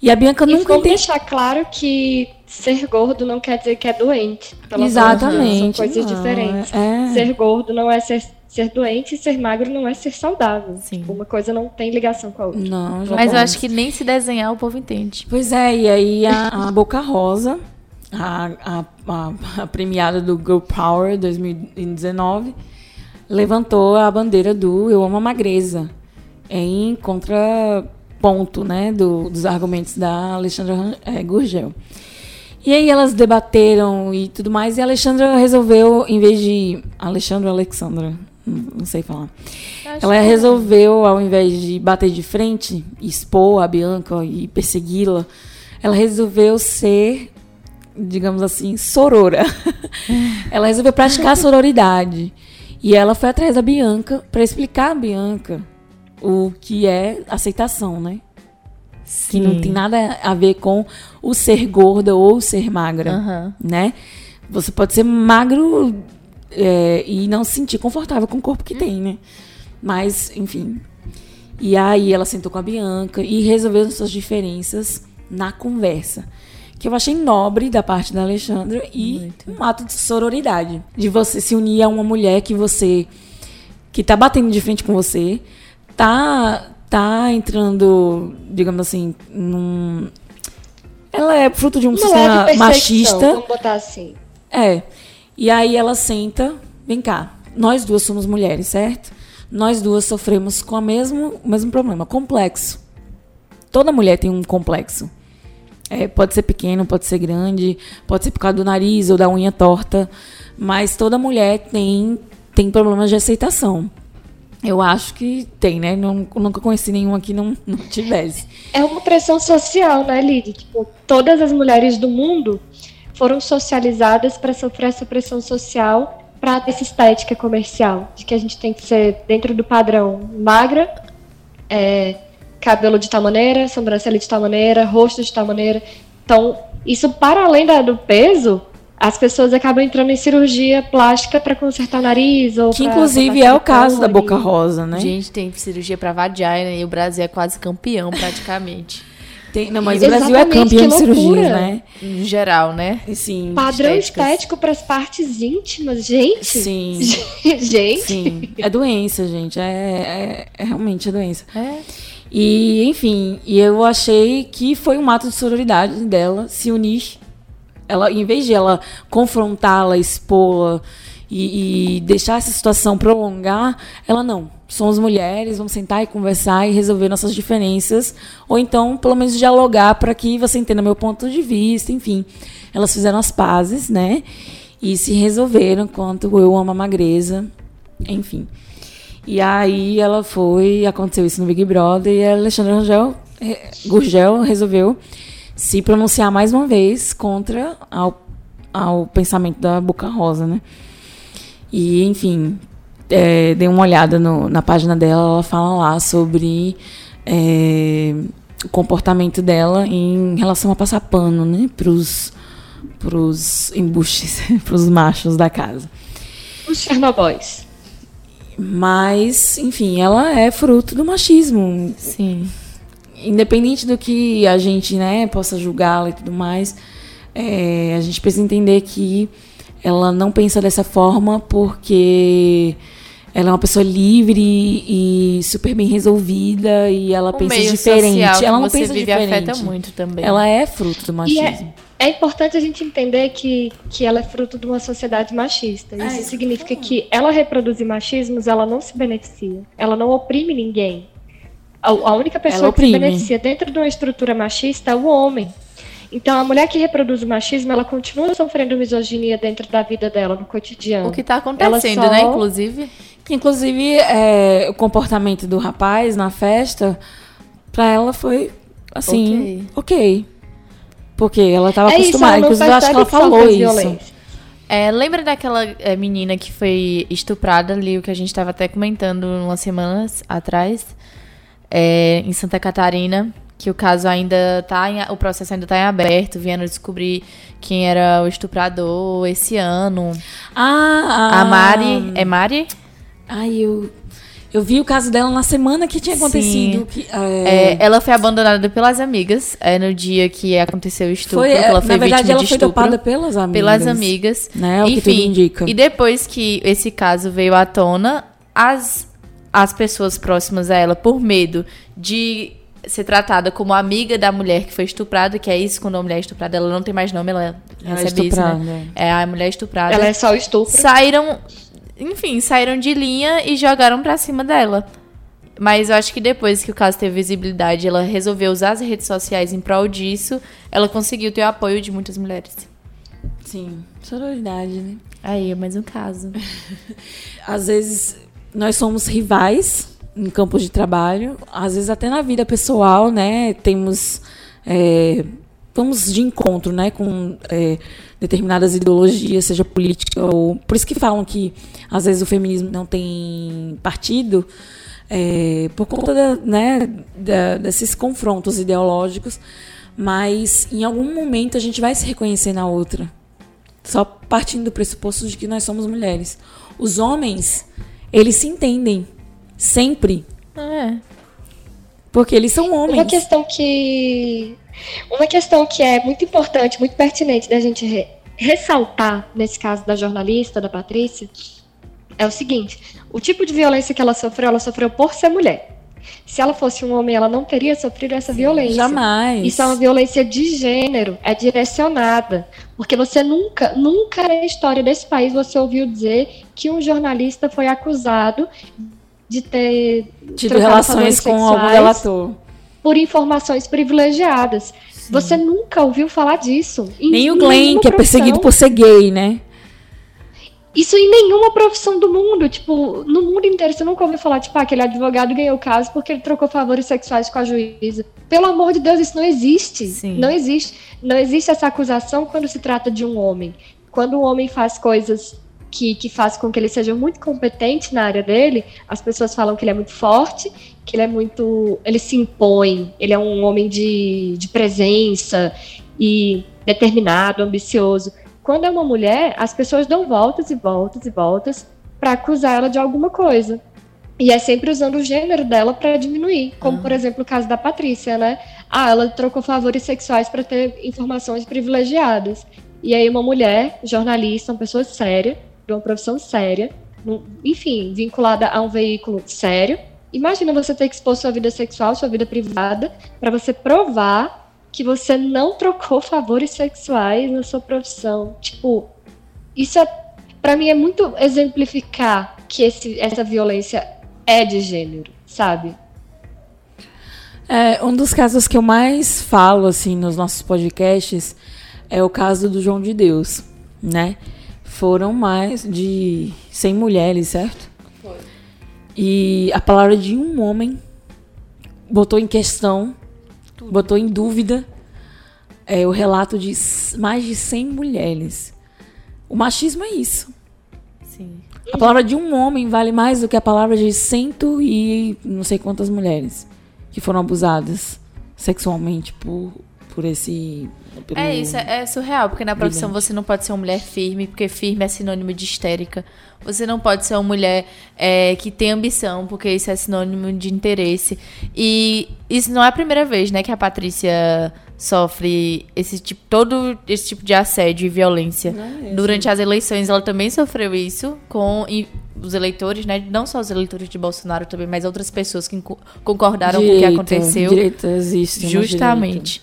E a Bianca
E
nunca entendeu.
deixar claro que ser gordo não quer dizer que é doente.
Exatamente.
São coisas
não,
diferentes.
é.
Ser gordo não é ser, ser doente e ser magro não é ser saudável.
Sim.
Tipo, uma coisa não tem ligação com a outra.
Não,
Mas eu acho que nem se desenhar o povo entende.
Pois é, e aí a, a Boca Rosa, a, a, a- a premiada do Girl Power 2019, levantou a bandeira do Eu Amo a Magreza, em contraponto ponto né, do, dos argumentos da Alexandra é, Gurgel. E aí elas debateram e tudo mais, e a Alexandra resolveu, em vez de. Alexandra ou Alexandra? Não sei falar. Ela resolveu, ao invés de bater de frente, expor a Bianca e persegui-la, ela resolveu ser, digamos assim, sorora. ela resolveu praticar sororidade. E ela foi atrás da Bianca para explicar a Bianca o que é aceitação, né? Que não tem nada a ver com o ser gorda ou ser magra,
Aham.
né? Você pode ser magro é, e não se sentir confortável com o corpo que tem, né? Mas, enfim. E aí ela sentou com a Bianca e resolveu suas diferenças na conversa. Que eu achei nobre da parte da Alexandra e um ato de sororidade. De você se unir a uma mulher que você. que tá batendo de frente com você, tá, tá entrando, digamos assim, num. Ela é fruto de um
Uma
sistema
leve perseguição,
machista.
Vamos botar assim.
É. E aí ela senta, vem cá, nós duas somos mulheres, certo? Nós duas sofremos com a mesmo, o mesmo problema, complexo. Toda mulher tem um complexo. É, pode ser pequeno, pode ser grande, pode ser por causa do nariz ou da unha torta, mas toda mulher tem, tem problemas de aceitação. Eu acho que tem, né? Não- nunca conheci nenhum que não, não tivesse.
É uma pressão social, né, Lid? Tipo, todas as mulheres do mundo foram socializadas para sofrer essa pressão social para essa estética comercial, de que a gente tem que ser dentro do padrão magra, é, cabelo de tal maneira, sobrancelha de tal maneira, rosto de tal maneira. Então, isso para além da- do peso, as pessoas acabam entrando em cirurgia plástica para consertar o nariz ou
Que inclusive é o caso da. Boca Rosa, né?
Gente, tem cirurgia pra vagina e o Brasil é quase campeão, praticamente.
Tem- não, mas o Brasil é
Exatamente,
campeão de
que
cirurgias,
loucura.
né?
Em geral, né?
Sim.
Padrão
estéticas.
estético para as partes íntimas, gente.
Sim.
gente.
Sim, é doença, gente. É, é, é realmente a doença.
É.
E, enfim, e eu achei que foi um ato de sororidade dela se unir. Ela, em vez de ela confrontá-la, expô-la e, e deixar essa situação prolongar, ela não. Somos mulheres, vamos sentar e conversar e resolver nossas diferenças. Ou então, pelo menos, dialogar para que você entenda meu ponto de vista, enfim. Elas fizeram as pazes, né? E se resolveram quanto eu amo a magreza, enfim. E aí ela foi, aconteceu isso no Big Brother e a Alexandra Rangel, eh, Gurgel resolveu se pronunciar mais uma vez contra ao, ao pensamento da Boca Rosa, né? E, enfim, eh, dei uma olhada no- na página dela, ela fala lá sobre eh, o comportamento dela em relação a passar pano, né? Pros, pros embuches, pros machos da casa.
Os Chernobóis.
Mas, enfim, ela é fruto do machismo.
Sim.
Independente do que a gente né, possa julgá-la e tudo mais, é, a gente precisa entender que ela não pensa dessa forma porque ela é uma pessoa livre e super bem resolvida e ela
O
pensa
meio
diferente. ela não
você
pensa
vive
diferente.
afeta muito também.
Ela é fruto do
E
machismo.
é, é importante a gente entender que, que ela é fruto de uma sociedade machista.
É,
Isso significa que ela reproduzir machismos, ela não se beneficia. Ela não oprime ninguém. A, a única pessoa que se beneficia dentro de uma estrutura machista é o homem. Então, a mulher que reproduz o machismo, ela continua sofrendo misoginia dentro da vida dela, no cotidiano.
O que tá acontecendo,
Ela só-
né, inclusive?
Inclusive, é, o comportamento do rapaz na festa, pra ela foi assim, ok. Porque ela tava
é isso,
acostumada.
ela não
Inclusive, eu acho que ela falou isso.
É, lembra daquela é, menina que foi estuprada ali, o que a gente estava até comentando umas semanas atrás, é, em Santa Catarina, que o caso ainda tá em, o processo ainda tá em aberto, vieram descobrir quem era o estuprador esse ano.
Ah,
A Mari, é Mari?
Ai, eu. Eu vi o caso dela na semana que tinha acontecido. Que, é,
É, ela foi abandonada pelas amigas, é, no dia que aconteceu o estupro,
foi,
ela foi
na verdade, ela
de
foi dopada pelas amigas.
pelas amigas.
Né, o que tudo indica.
E depois que esse caso veio à tona, as, as pessoas próximas a ela, por medo de ser tratada como amiga da mulher que foi estuprada, que é isso, quando a mulher é estuprada, ela não tem mais nome, ela,
Ela é
recebe isso, né? É a mulher estuprada.
Ela é só estupro.
Saíram, enfim, saíram de linha e jogaram pra cima dela. Mas eu acho que depois que o caso teve visibilidade, ela resolveu usar as redes sociais em prol disso, ela conseguiu ter o apoio de muitas mulheres.
Sim, sororidade, né?
Aí, é mais um caso.
Às vezes nós somos rivais em campos de trabalho, às vezes até na vida pessoal, né? Temos é, vamos de encontro, né, com é, determinadas ideologias, seja política ou por isso que falam que às vezes o feminismo não tem partido é, por conta da, né, da, desses confrontos ideológicos, mas em algum momento a gente vai se reconhecer na outra, só partindo do pressuposto de que nós somos mulheres. Os homens, eles se entendem sempre.
É.
Porque eles são homens.
Uma questão que uma questão que é muito importante, muito pertinente da gente re ressaltar nesse caso da jornalista, da Patrícia, é o seguinte: o tipo de violência que ela sofreu, ela sofreu por ser mulher. Se ela fosse um homem, ela não teria sofrido essa violência.
Jamais.
Isso é uma violência de gênero, é direcionada. Porque você nunca, nunca na história desse país você ouviu dizer que um jornalista foi acusado de ter
tido relações com algum delator
por informações privilegiadas. Sim. Você nunca ouviu falar disso.
Nem o Glenn, que é perseguido por ser gay, né?
Isso em nenhuma profissão do mundo. Tipo, no mundo inteiro você nunca ouviu falar, tipo, ah, aquele advogado ganhou o caso porque ele trocou favores sexuais com a juíza. Pelo amor de Deus, isso não existe. Sim. Não existe. Não existe essa acusação quando se trata de um homem. Quando um homem faz coisas que, que faz com que ele seja muito competente na área dele, as pessoas falam que ele é muito forte, que ele é muito. ele se impõe, ele é um homem de, de presença e determinado, ambicioso. Quando é uma mulher, as pessoas dão voltas e voltas e voltas para acusar ela de alguma coisa. E é sempre usando o gênero dela para diminuir, como ah. por exemplo o caso da Patrícia, né? Ah, ela trocou favores sexuais para ter informações privilegiadas. E aí uma mulher, jornalista, uma pessoa séria, de uma profissão séria, enfim, vinculada a um veículo sério. Imagina você ter que expor sua vida sexual, sua vida privada, para você provar que você não trocou favores sexuais na sua profissão. Tipo, isso é, para mim é muito exemplificar que esse, essa violência é de gênero, sabe?
É, um dos casos que eu mais falo assim nos nossos podcasts é o caso do João de Deus, né? Foram mais de 100 mulheres, certo? Foi. E a palavra de um homem botou em questão tudo. botou em dúvida é, o relato de mais de 100 mulheres. O machismo é isso.
Sim.
A palavra de um homem vale mais do que a palavra de cento e não sei quantas mulheres que foram abusadas sexualmente por, por esse.
Pelo... É isso, é, é surreal, porque na profissão você não pode ser uma mulher firme, porque firme é sinônimo de histérica. Você não pode ser uma mulher é, que tem ambição, porque isso é sinônimo de interesse. E isso não é a primeira vez, né, que a Patrícia sofre esse tipo, todo esse tipo de assédio e violência. É Durante as eleições, ela também sofreu isso com os eleitores, né? Não só os eleitores de Bolsonaro também, mas outras pessoas que concordaram direita, com o que aconteceu.
Direita existe,
justamente.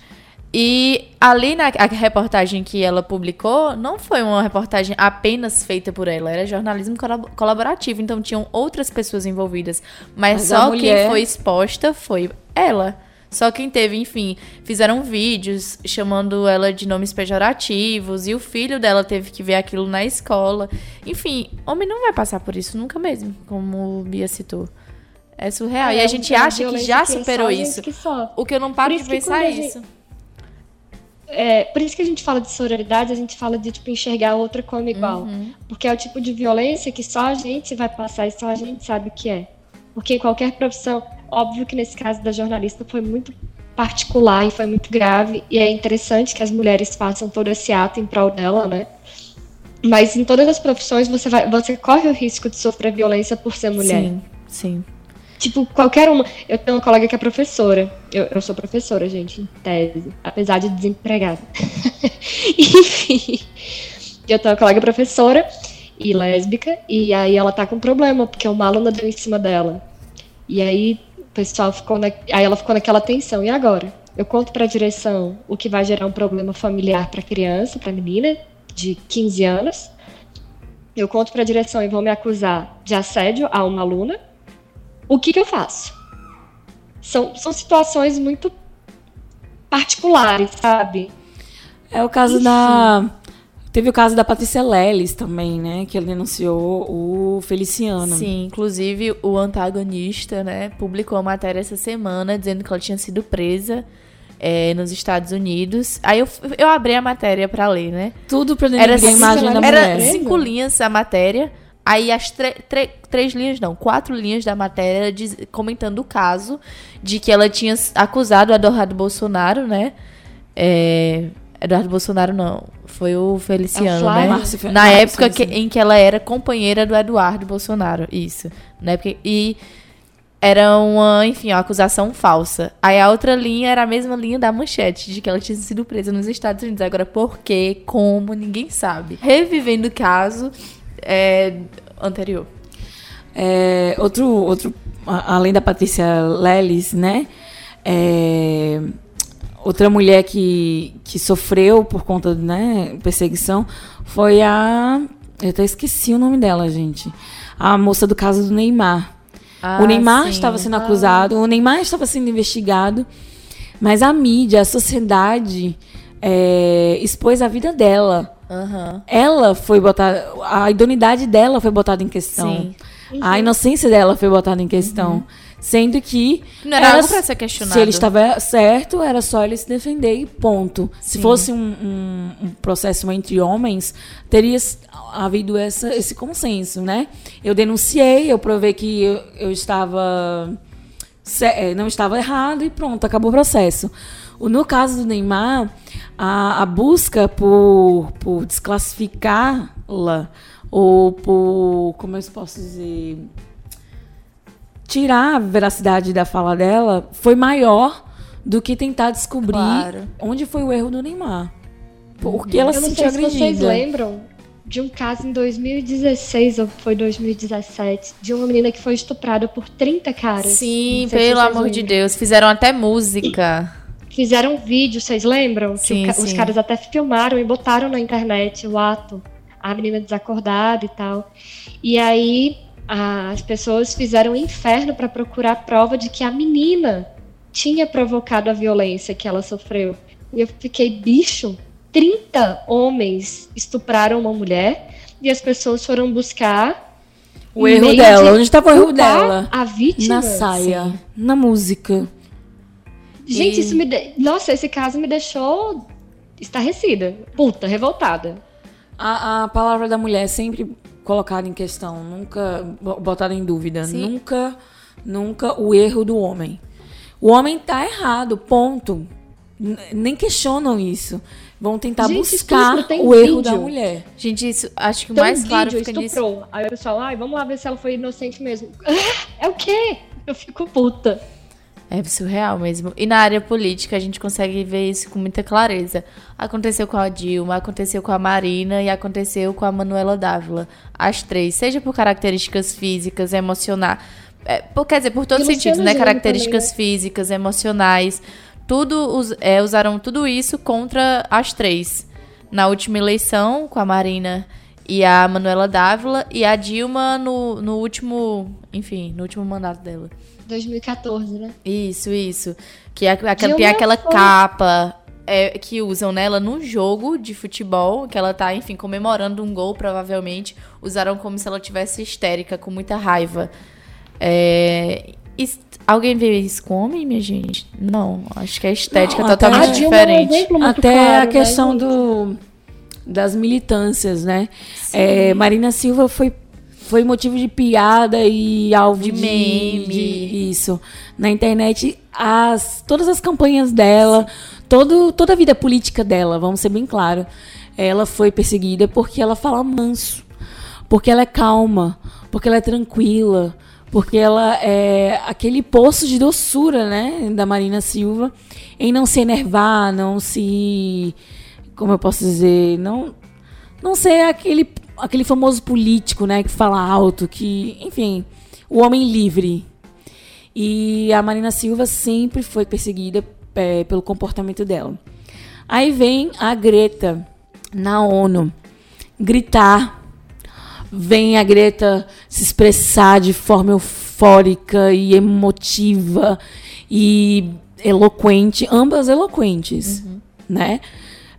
E ali na reportagem que ela publicou, não foi uma reportagem apenas feita por ela, era jornalismo colaborativo, então tinham outras pessoas envolvidas. Mas, mas só mulher... quem foi exposta foi ela. Só quem teve, enfim, fizeram vídeos chamando ela de nomes pejorativos e o filho dela teve que ver aquilo na escola. Enfim, homem não vai passar por isso nunca mesmo, como o Bia citou. É surreal. É, e a gente acha que já superou isso. Que o que eu não paro de pensar é isso. Gente
é, por isso que a gente fala de sororidade, a gente fala de tipo, enxergar a outra como igual. Uhum. Porque é o tipo de violência que só a gente vai passar e só a gente sabe o que é. Porque em qualquer profissão, óbvio que nesse caso da jornalista foi muito particular e foi muito grave, e é interessante que as mulheres façam todo esse ato em prol dela, né? Mas em todas as profissões você, vai, você corre o risco de sofrer violência por ser mulher.
Sim, sim.
Tipo, qualquer uma. Eu tenho uma colega que é professora. Eu, eu sou professora, gente, em tese. Apesar de desempregada. Enfim. Eu tenho uma colega professora e lésbica. E aí ela tá com problema, porque uma aluna deu em cima dela. E aí o pessoal ficou. Na, aí ela ficou naquela tensão. E agora? Eu conto pra direção o que vai gerar um problema familiar pra criança, pra menina de 15 anos. Eu conto pra direção e vão me acusar de assédio a uma aluna o que, que eu faço? São, são situações muito particulares, sabe?
É o caso
Enfim.
da. Teve o caso da Patrícia Leles também, né? Que ele denunciou o Feliciano.
Sim, inclusive o antagonista, né, publicou uma matéria essa semana dizendo que ela tinha sido presa é, nos Estados Unidos. Aí eu, eu abri a matéria pra ler, né?
Tudo pra
Era,
denegrir a imagem da
era
mulher.
cinco linhas a matéria. Aí as três linhas, não, quatro linhas da matéria diz- comentando o caso de que ela tinha acusado o Eduardo Bolsonaro, né? É, Eduardo Bolsonaro não, foi o Feliciano,
É o
né?
Márcio
Na
Márcio
época que- em que ela era companheira do Eduardo Bolsonaro, isso. Na época, e era uma, enfim, uma acusação falsa. Aí a outra linha era a mesma linha da manchete, de que ela tinha sido presa nos Estados Unidos. Agora, por quê? Como? Ninguém sabe. Revivendo o caso é, anterior.
É, outro, outro, além da Patrícia Leles, né? É, outra mulher que, que sofreu por conta né, perseguição foi a. Eu até esqueci o nome dela, gente. A moça do caso do Neymar. o Neymar
sim.
estava sendo acusado, o Neymar estava sendo investigado, mas a mídia, a sociedade é, expôs a vida dela.
Aham.
Ela foi botada, a idoneidade dela foi botada em questão.
Sim.
A inocência dela foi botada em questão. Sendo que.
Não era algo pra ser questionado.
Se ele estava certo, era só ele se defender e ponto. Se
Sim.
fosse um, um- um processo entre homens, teria havido essa, esse consenso, né? Eu denunciei, eu provei que eu, eu estava. eh, não estava errado e pronto, acabou o processo. O- No caso do Neymar, a, a busca por, por desclassificá-la ou por. Como eu posso dizer? tirar a veracidade da fala dela foi maior do que tentar descobrir
Claro.
onde foi o erro do Neymar. Porque ela
Eu
se
não
sentiu
se vocês
agredida.
lembram de um caso em 2016 ou foi 2017 de uma menina que foi estuprada por 30 caras.
Sim, pelo amor de
lembram.
Deus. Fizeram até música.
Fizeram um vídeo, vocês lembram? Que
Sim,
o ca- os
sim.
caras até filmaram e botaram na internet o ato. A menina desacordada e tal. E aí as pessoas fizeram um inferno para procurar prova de que a menina tinha provocado a violência que ela sofreu. E eu fiquei, bicho, 30 homens estupraram uma mulher e as pessoas foram buscar
O erro dela.
de
Onde estava o erro dela?
A vítima.
Na saia, na música.
Gente,
E-
isso me. De... Nossa, esse caso me deixou estarrecida. Puta, revoltada.
A, a palavra da mulher é sempre colocada em questão, nunca bo- botada em dúvida.
Sim.
Nunca, nunca o erro do homem. O homem tá errado, ponto. Nem questionam isso. Vão tentar
Gente,
buscar
estupro,
o erro
vídeo.
da mulher.
Gente, isso acho que o mais
um
claro
vídeo,
fica nisso.
estuprou. Aí o pessoal, ai, vamos lá ver se ela foi inocente mesmo. É o quê? Eu fico puta.
É surreal mesmo. E na área política a gente consegue ver isso com muita clareza. Aconteceu com a Dilma, aconteceu com a Marina e aconteceu com a Manuela Dávila. As três, seja por características físicas, emocionais. É, por- quer dizer, por todos os sentidos, né? Características
também,
físicas, emocionais. Tudo é, usaram tudo isso contra as três. Na última eleição, com a Marina e a Manuela Dávila, e a Dilma no, no último. Enfim, no último mandato dela.
2014, né?
Isso, isso. Que é, aquela, tem aquela
foi-
capa é, que usam nela num jogo de futebol, que ela tá, enfim, comemorando um gol, provavelmente. Usaram como se ela tivesse histérica, com muita raiva. É, alguém vê isso com homem, minha gente? Não, acho que a estética
Não,
é
até-
totalmente
é um
diferente.
muito
Até
claro,
a questão
né,
do, das militâncias, né? É, Marina Silva foi, foi motivo de piada e alvo
De
de,
meme.
de- isso. Na internet, as, todas as campanhas dela, todo, toda a vida política dela, vamos ser bem claro, ela foi perseguida porque ela fala manso, porque ela é calma, porque ela é tranquila, porque ela é aquele poço de doçura, né, da Marina Silva, em não se enervar, não se, como eu posso dizer, não, não ser aquele, aquele famoso político, né, que fala alto, que, enfim, o homem livre. E a Marina Silva sempre foi perseguida é, pelo comportamento dela. Aí vem a Greta na ONU gritar vem a Greta se expressar de forma eufórica e emotiva e eloquente, ambas eloquentes, né?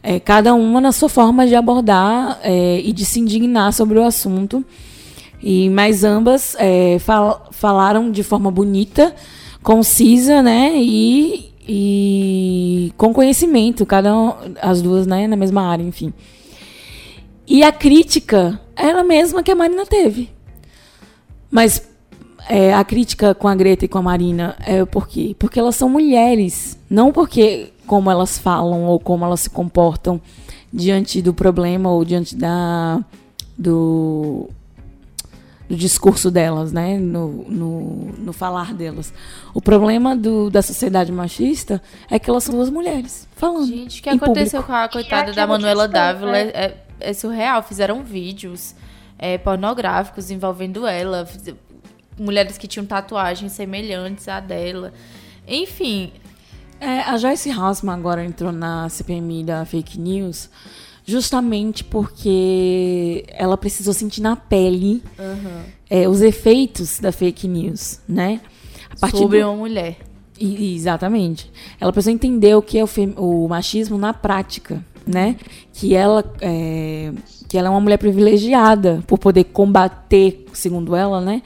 É, cada uma na sua forma de abordar é, e de se indignar sobre o assunto. E mas ambas é, fal falaram de forma bonita, concisa, né? E, e com conhecimento, cada um, as duas, né, na mesma área, enfim. E a crítica era a mesma que a Marina teve. Mas é, a crítica com a Greta e com a Marina é por quê? Porque elas são mulheres, não porque como elas falam ou como elas se comportam diante do problema ou diante da do, do discurso delas, né? No, no, no falar delas. O problema do, da sociedade machista é que elas são duas mulheres falando.
Gente, o que
em
aconteceu
público.
com a coitada da Manuela Dávila é, é- é surreal. Fizeram vídeos é, pornográficos envolvendo ela. Mulheres que tinham tatuagens semelhantes à dela. Enfim,
É, a Joyce Hausman agora entrou na CPMI da fake news justamente porque ela precisou sentir na pele é, os efeitos da fake news, né? A partir
sobre
do-
uma mulher.
I- Exatamente. Ela precisou entender o que é o, fem- o machismo na prática, né? Que ela, é, que ela é uma mulher privilegiada por poder combater, segundo ela, né?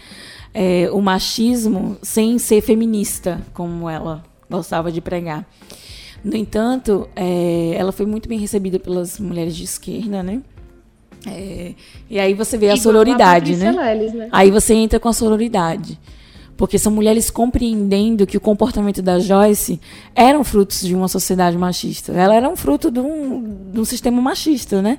é, o machismo sem ser feminista, como ela gostava de pregar. No entanto, é, ela foi muito bem recebida pelas mulheres de esquerda, né? É, e aí você vê a
Igual
sororidade,
Patrícia
né?
Leles, né?
Aí você entra com a sororidade. Porque são mulheres compreendendo que o comportamento da Joyce eram frutos de uma sociedade machista. Ela era um fruto de um, de um sistema machista, né?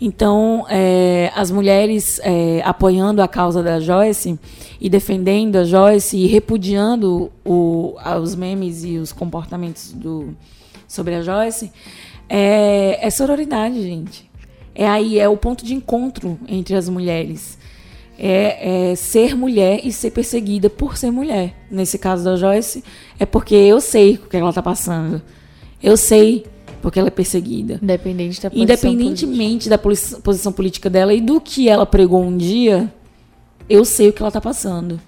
Então, é, as mulheres é, apoiando a causa da Joyce e defendendo a Joyce e repudiando o, os memes e os comportamentos do, sobre a Joyce é, é sororidade, gente. É aí, é o ponto de encontro entre as mulheres. É, é ser mulher e ser perseguida por ser mulher. Nesse caso da Joyce, é porque eu sei o que ela está passando. Eu sei porque ela é perseguida.
Independente da posição
Independentemente da poli- posição política dela e do que ela pregou um dia, eu sei o que ela tá passando.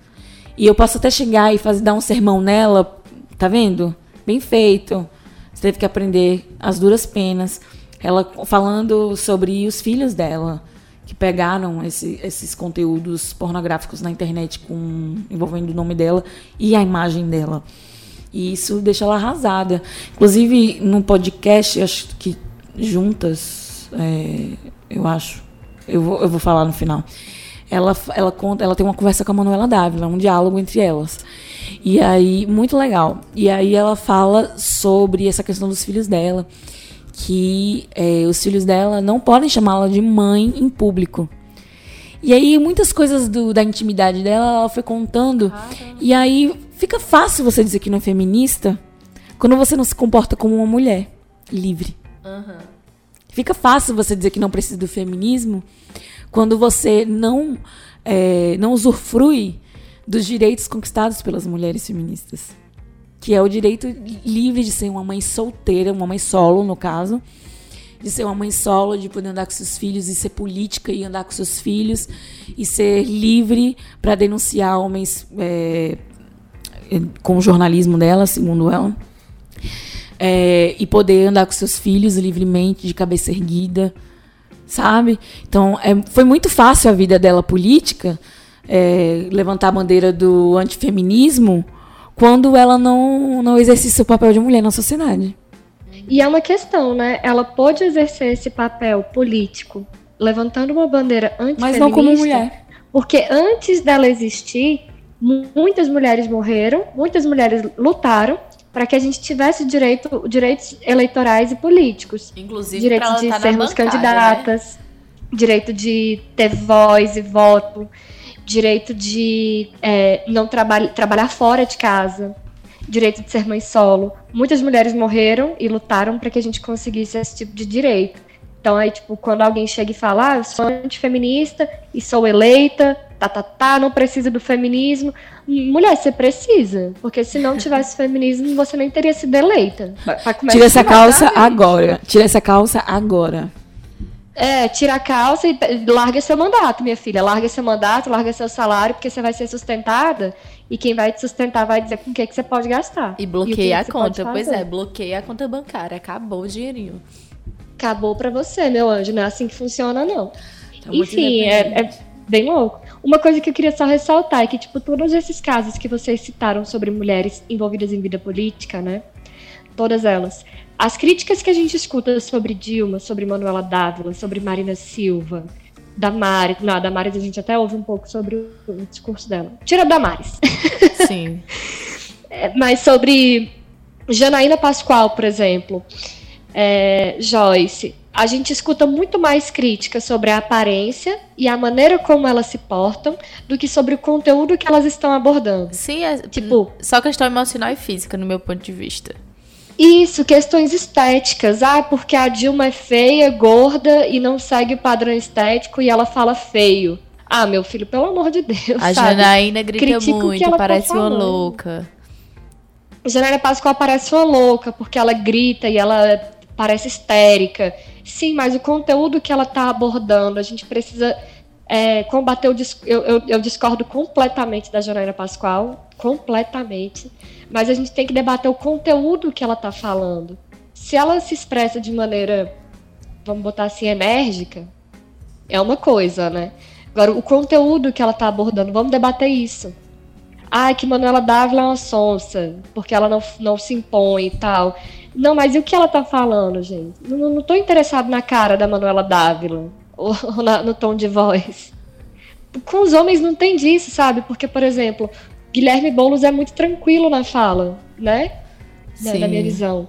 E eu posso até chegar e fazer, dar um sermão nela, tá vendo? Bem feito. Você teve que aprender as duras penas. Ela falando sobre os filhos dela, que pegaram esse- esses conteúdos pornográficos na internet com, envolvendo o nome dela e a imagem dela. E isso deixa ela arrasada. Inclusive, no podcast, acho que juntas, é, eu acho, eu vou, eu vou falar no final. Ela, ela conta, ela tem uma conversa com a Manuela Dávila, um diálogo entre elas. E aí, muito legal. E aí ela fala sobre essa questão dos filhos dela, que é, os filhos dela não podem chamá-la de mãe em público. E aí, muitas coisas do- da intimidade dela, ela foi contando. E aí, fica fácil você dizer que não é feminista quando você não se comporta como uma mulher livre. Fica fácil você dizer que não precisa do feminismo quando você não, é, não usufrui dos direitos conquistados pelas mulheres feministas. Que é o direito livre de ser uma mãe solteira, uma mãe solo, no caso, de ser uma mãe solo, de poder andar com seus filhos e ser política e andar com seus filhos e ser livre para denunciar homens é, com o jornalismo dela, segundo ela, É, e poder andar com seus filhos livremente, de cabeça erguida, sabe? Então, é, foi muito fácil a vida dela política, é, levantar a bandeira do antifeminismo, quando ela não, não exerce seu papel de mulher na sociedade.
E é uma questão, né? Ela pôde exercer esse papel político levantando uma bandeira antifeminista.
Mas não como mulher.
Porque antes dela existir, muitas mulheres morreram, muitas mulheres lutaram para que a gente tivesse direito, direitos eleitorais e políticos.
Inclusive,
direito de sermos
bancada,
candidatas, direito de ter voz e voto, direito de é, não traba trabalhar fora de casa, direito de ser mãe solo. Muitas mulheres morreram e lutaram para que a gente conseguisse esse tipo de direito. Então, aí, tipo, quando alguém chega e fala, ah, eu sou antifeminista e sou eleita, tá, tá, tá, não precisa do feminismo. Mulher, você precisa, porque se não tivesse feminismo, você nem teria sido eleita. Pra- pra começar
Tira essa
a
calça
matar,
agora. Tira essa calça agora.
É, tira a calça e larga seu mandato, minha filha. Larga seu mandato, larga seu salário, porque você vai ser sustentada e quem vai te sustentar vai dizer com o que, que você pode gastar.
E bloqueia a conta. Pois é, bloqueia a conta bancária. Acabou o dinheirinho.
Acabou para você, meu anjo. Não é assim que funciona, não. Tá Enfim, é, é bem louco. Uma coisa que eu queria só ressaltar é que, tipo, todos esses casos que vocês citaram sobre mulheres envolvidas em vida política, né? Todas elas. As críticas que a gente escuta sobre Dilma, sobre Manuela Dávila, sobre Marina Silva, Damares. Não, a Damares a gente até ouve um pouco sobre o, discurso dela. Tira Damares.
Sim.
é, mas sobre Janaína Pascoal, por exemplo, é, Joyce, a gente escuta muito mais críticas sobre a aparência e a maneira como elas se portam do que sobre o conteúdo que elas estão abordando.
Sim, é tipo só questão emocional e física, no meu ponto de vista.
Isso, questões estéticas. Ah, porque a Dilma é feia, gorda e não segue o padrão estético e ela fala feio. Ah, meu filho, pelo amor de Deus.
A
sabe?
Janaína grita Critico muito, tá parece tá uma louca.
A Janaína Pascoal parece uma louca, porque ela grita e ela parece histérica. Sim, mas o conteúdo que ela está abordando, a gente precisa é, combater o. Eu, eu, eu, discordo completamente da Janaína Pascoal, completamente. Mas a gente tem que debater o conteúdo que ela está falando. Se ela se expressa de maneira, vamos botar assim, enérgica, é uma coisa, né? Agora, o conteúdo que ela está abordando, vamos debater isso. Ah, que Manuela Dávila é uma sonsa, porque ela não, não se impõe e tal. Não, mas e o que ela tá falando, gente? Não, não tô interessado na cara da Manuela Dávila, ou, ou na, no tom de voz. Com os homens não tem disso, sabe? Porque, por exemplo, Guilherme Boulos é muito tranquilo na fala, né? Na, na minha visão.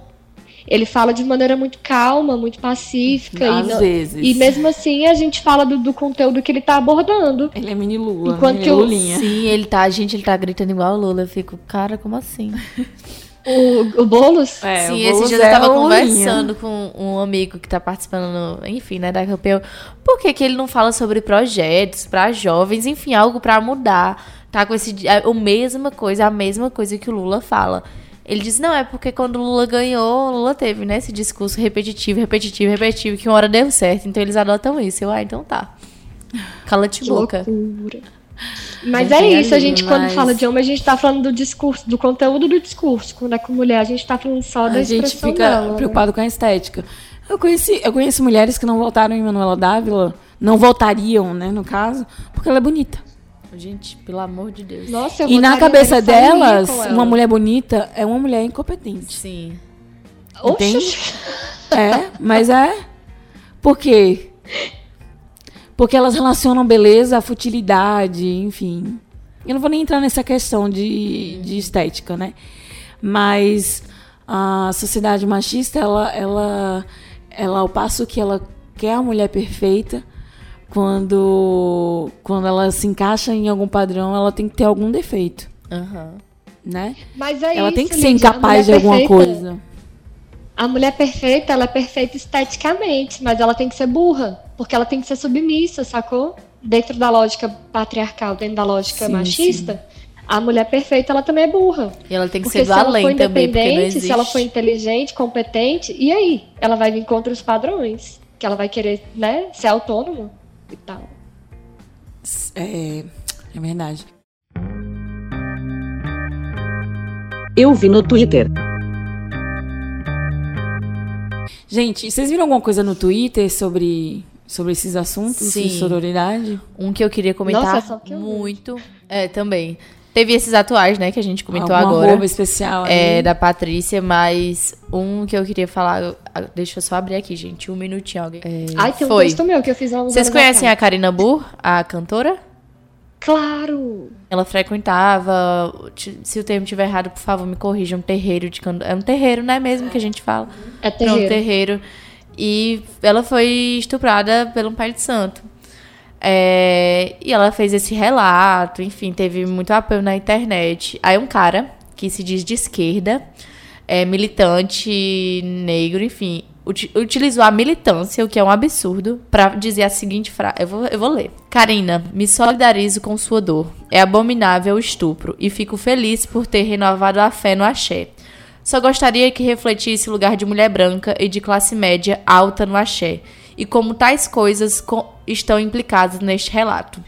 Ele fala de maneira muito calma, muito pacífica.
Às
e não,
vezes.
E mesmo assim a gente fala do, do conteúdo que ele tá abordando.
Ele é mini Lula.
Enquanto
mini
que
Lulinha.
Sim, ele tá, gente, ele tá gritando igual o Lula. Eu fico, cara, como assim?
O, o Boulos?
É, Sim, o Boulos esse dia é eu tava conversando com um amigo que tá participando, no, enfim, né, da campeão. Por que, que ele não fala sobre projetos para jovens, enfim, algo para mudar? Tá com esse a, a mesma coisa, a mesma coisa que o Lula fala. Ele diz, não, é porque quando o Lula ganhou, o Lula teve, né, esse discurso repetitivo, repetitivo, repetitivo, que uma hora deu certo. Então eles adotam isso. Eu, ah, então tá. Cala-te boca.
Loucura. Mas é isso, a gente mas... quando fala de homem, a gente tá falando do discurso, do conteúdo do discurso. Quando é com mulher, a gente tá falando só da
A gente fica dela, né? preocupado né? com a estética. Eu conheci, eu conheço mulheres que não votaram em Manuela Dávila, não votariam, né, no caso, porque ela é bonita.
Gente, pelo amor de Deus.
Nossa, eu e na cabeça delas, uma mulher bonita é uma mulher incompetente.
Sim.
Entende? É, mas é. Por quê? Porque elas relacionam beleza à futilidade, enfim. Eu não vou nem entrar nessa questão de, de estética, né? Mas a sociedade machista, ela, ela, ela, ao passo que ela quer a mulher perfeita, quando, quando ela se encaixa em algum padrão, ela tem que ter algum defeito.
Uhum.
Né?
Mas é
ela
isso,
tem que ser incapaz de alguma perfeita. coisa.
A mulher perfeita, ela é perfeita esteticamente, mas ela tem que ser burra, porque ela tem que ser submissa, sacou? Dentro da lógica patriarcal, dentro da lógica sim, machista, sim. a mulher perfeita, ela também é burra.
E ela tem que porque ser do além também, porque não existe.
Se ela for inteligente, competente, e aí? Ela vai vir contra os padrões, que ela vai querer, né, ser autônoma e tal.
É, é verdade.
Eu vi no Twitter.
Gente, vocês viram alguma coisa no Twitter sobre, sobre esses assuntos Sim. de sororidade?
Um que eu queria comentar Nossa, que eu muito. É, também. Teve esses atuais, né, que a gente comentou
Alguma
agora.
Roupa especial.
É, da Patrícia, mas um que eu queria falar. Deixa eu só abrir aqui, gente. Um minutinho. Alguém. É,
Ai, tem um foi. texto meu que eu fiz há
Vocês conhecem a Karina Burr, a cantora?
Claro!
Ela frequentava, se o termo estiver errado, por favor, me corrija, um terreiro de. É um terreiro, não é mesmo que a gente fala?
É terreiro.
É um terreiro. E ela foi estuprada pelo pai de santo. É, e ela fez esse relato, enfim, teve muito apoio na internet. Aí um cara que se diz de esquerda, é militante negro, enfim, utilizou a militância, o que é um absurdo, para dizer a seguinte frase. Eu vou, eu vou ler. Karina, me solidarizo com sua dor. É abominável o estupro e fico feliz por ter renovado a fé no axé. Só gostaria que refletisse o lugar de mulher branca e de classe média alta no axé e como tais coisas co- estão implicadas neste relato.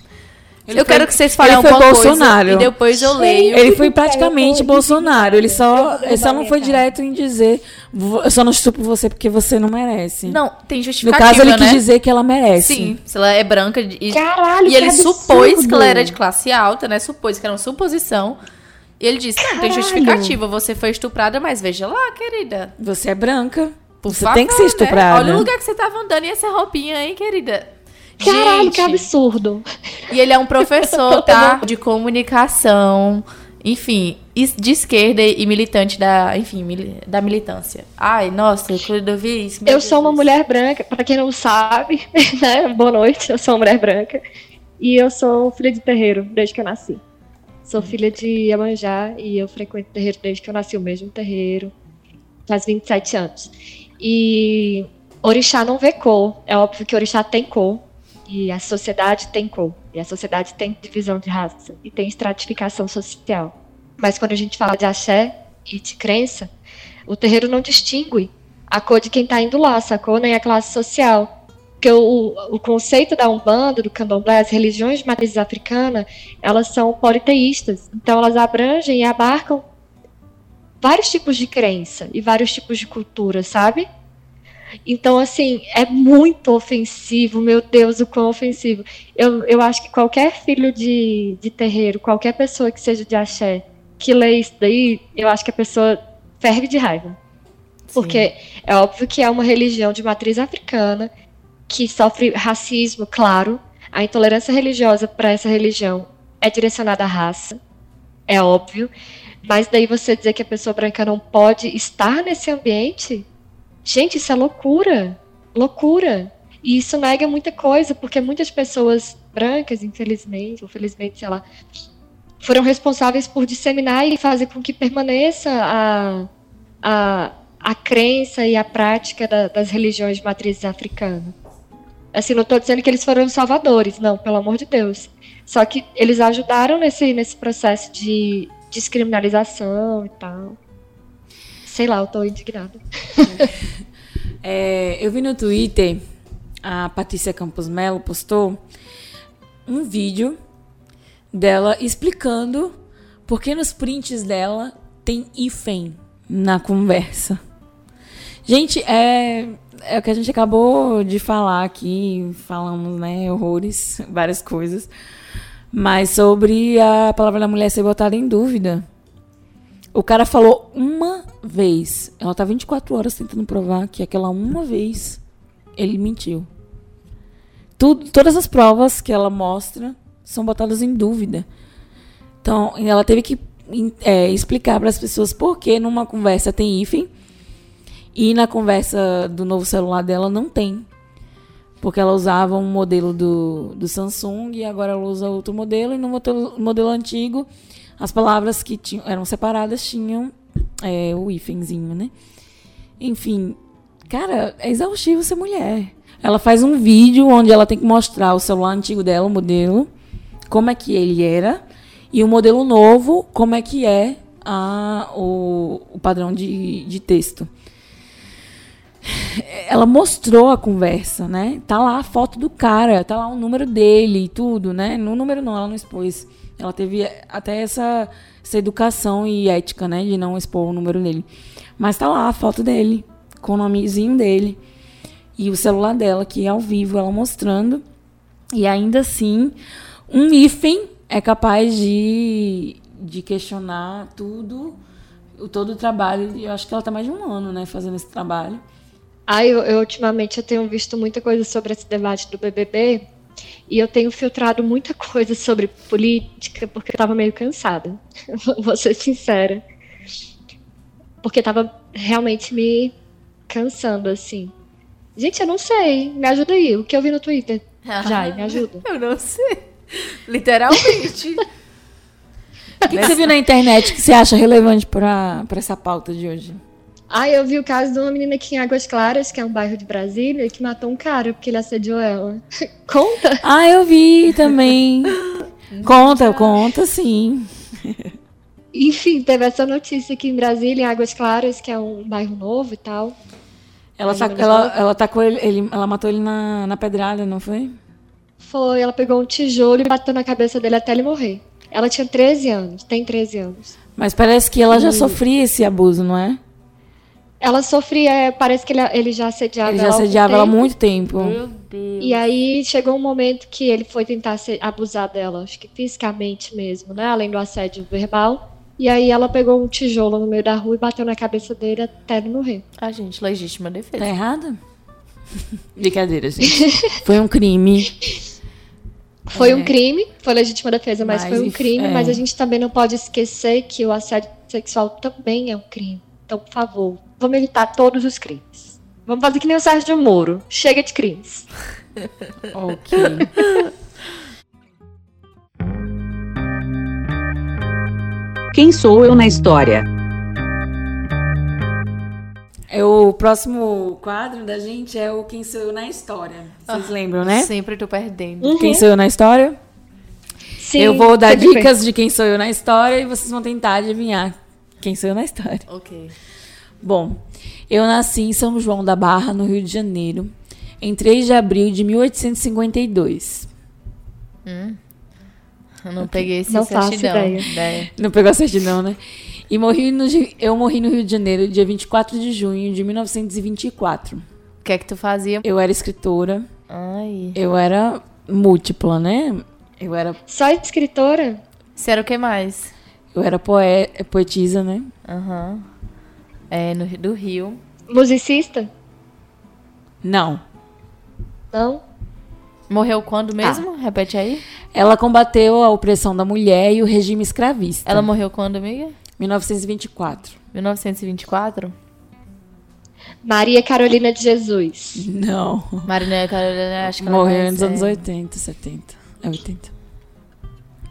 Ele
eu
foi-
quero que vocês falem
ele foi
alguma
Bolsonaro.
coisa e depois eu leio.
Ele foi praticamente Bolsonaro. Ele só, ele só não foi direto em dizer "Vo- eu só não estupro você porque você não merece.
Não, tem
no
justificativa,
caso, ele
né?
quis dizer que ela merece.
Sim, se ela é branca e,
Caralho,
e ele
absurdo.
supôs que ela era de classe alta, né? Supôs que era uma suposição. E ele disse: Não, tem justificativa, você foi estuprada, mas veja lá, querida.
Você é branca.
Por
você
favor,
tem que ser
né?
estuprada.
Olha o lugar que você tava andando e essa roupinha aí, querida.
Caralho,
Gente,
que absurdo.
E ele é um professor, tá? De comunicação, enfim, de esquerda e militante da, enfim, mili- da militância. Ai, nossa, quando eu vi isso.
Eu sou uma mulher branca, pra quem não sabe, né? Boa noite, eu sou uma mulher branca. E eu sou filha de terreiro desde que eu nasci. Sou filha de Iemanjá e eu frequento terreiro desde que eu nasci, o mesmo terreiro. Faz 27 anos. E Orixá não vê cor. É óbvio que Orixá tem cor. E a sociedade tem cor. E a sociedade tem divisão de raça. E tem estratificação social. Mas quando a gente fala de axé e de crença, o terreiro não distingue a cor de quem está indo lá, sacou? Nem a classe social. Porque o, o conceito da Umbanda, do Candomblé, as religiões de matriz africana, elas são politeístas. Então elas abrangem e abarcam vários tipos de crença e vários tipos de cultura, sabe? Então, assim, é muito ofensivo, meu Deus, o quão ofensivo. Eu, eu acho que qualquer filho de, de terreiro, qualquer pessoa que seja de axé, que lê isso daí, eu acho que a pessoa ferve de raiva. Porque é óbvio que é uma religião de matriz africana que sofre racismo, claro. A intolerância religiosa para essa religião é direcionada à raça, é óbvio. Mas daí você dizer que a pessoa branca não pode estar nesse ambiente, gente, isso é loucura, loucura. E isso nega muita coisa, porque muitas pessoas brancas, infelizmente, ou felizmente, sei lá, foram responsáveis por disseminar e fazer com que permaneça a, a, a crença e a prática da- das religiões de matriz africana. Assim, não estou dizendo que eles foram salvadores, não, pelo amor de Deus. Só que eles ajudaram nesse, nesse processo de descriminalização e tal. Sei lá, eu tô indignada.
É, eu vi no Twitter, a Patrícia Campos Melo postou um vídeo dela explicando por que nos prints dela tem hífen na conversa. Gente, é, é o que a gente acabou de falar aqui, falamos, né, horrores, várias coisas, mas sobre a palavra da mulher ser botada em dúvida. O cara falou uma vez. Ela tá 24 horas tentando provar que aquela uma vez ele mentiu. Tudo, todas as provas que ela mostra são botadas em dúvida. Então, ela teve que é, explicar para as pessoas por que numa conversa tem hífen e na conversa do novo celular dela não tem. Porque ela usava um modelo do, do Samsung e agora ela usa outro modelo. E no modelo, modelo antigo, as palavras que tinham, eram separadas tinham é, o hífenzinho, né? Enfim, cara, é exaustivo ser mulher. Ela faz um vídeo onde ela tem que mostrar o celular antigo dela, o modelo, como é que ele era, e o modelo novo, como é que é a, o, o padrão de, de texto. Ela mostrou a conversa, né? Tá lá a foto do cara, tá lá o número dele e tudo, né? No número não, ela não expôs. Ela teve até essa, essa educação e ética, né? De não expor o número dele. Mas tá lá a foto dele, com o nomezinho dele. E o celular dela, que é ao vivo, ela mostrando. E ainda assim, um hífen é capaz de, de questionar tudo, todo o trabalho. Eu acho que ela tá mais de um ano, né, fazendo esse trabalho.
Ah, eu, eu ultimamente eu tenho visto muita coisa sobre esse debate do BBB e eu tenho filtrado muita coisa sobre política porque eu tava meio cansada. Vou ser sincera. Porque tava realmente me cansando, assim. Gente, eu não sei. Me ajuda aí. O que eu vi no Twitter? Jai, me ajuda.
Eu não sei. Literalmente.
O que, que você viu na internet que você acha relevante para essa pauta de hoje?
Ah, eu vi o caso de uma menina aqui em Águas Claras, que é um bairro de Brasília, que matou um cara porque ele assediou ela. Conta?
Ah, eu vi também. conta, conta sim.
Enfim, teve essa notícia aqui em Brasília, em Águas Claras, que é um bairro novo e tal.
Ela, tá, ela, ela tacou ele, ele- ela matou ele na, na pedrada, não foi?
Foi, ela pegou um tijolo e bateu na cabeça dele até ele morrer. Ela tinha 13 anos, tem 13 anos.
Mas parece que ela já sofria esse abuso, não é?
Ela sofria, é, parece que ele, ele já assediava
Ele já
ela
assediava ela há muito tempo.
Meu Deus.
E aí chegou um momento que ele foi tentar se- abusar dela, acho que fisicamente mesmo, né? Além do assédio verbal. E aí ela pegou um tijolo no meio da rua e bateu na cabeça dele até ele morrer.
Ah, gente, legítima defesa.
Tá errada? Brincadeira, gente. Foi um crime.
Foi
É.
um crime, foi legítima defesa, mas,
Mas,
foi um crime.
é.
Mas a gente também não pode esquecer que o assédio sexual também é um crime. Então, por favor, vamos evitar todos os crimes. Vamos fazer que nem o Sérgio Moro. Chega de crimes.
Ok.
Quem sou eu na história?
É o próximo quadro da gente é o Quem Sou Eu na História. Vocês lembram, né?
Sempre tô perdendo.
Quem sou eu na história?
Sim,
eu vou dar dicas de quem sou eu na história e vocês vão tentar adivinhar quem sou eu na história.
Ok.
Bom, eu nasci em São João da Barra, no Rio de Janeiro, em 3 de abril de 1852.
Eu não peguei esse
Não
certidão.
ideia.
Não pegou a certidão, né? E morri no, eu morri no Rio de Janeiro, dia 24 de junho de 1924.
O que é que tu fazia?
Eu era escritora,
Ai.
eu era múltipla, né? Eu era,
Só escritora?
Você era o que mais?
eu era poe, poetisa, né?
Aham. É, no, do Rio.
Musicista?
Não.
Não?
Morreu quando mesmo? Repete aí.
Ela combateu a opressão da mulher e o regime escravista.
Ela morreu quando, amiga?
1924.
1924?
Maria Carolina de Jesus.
Não.
Marina Carolina, acho que ela
Morreu nos anos
é.
80, 70. É 80.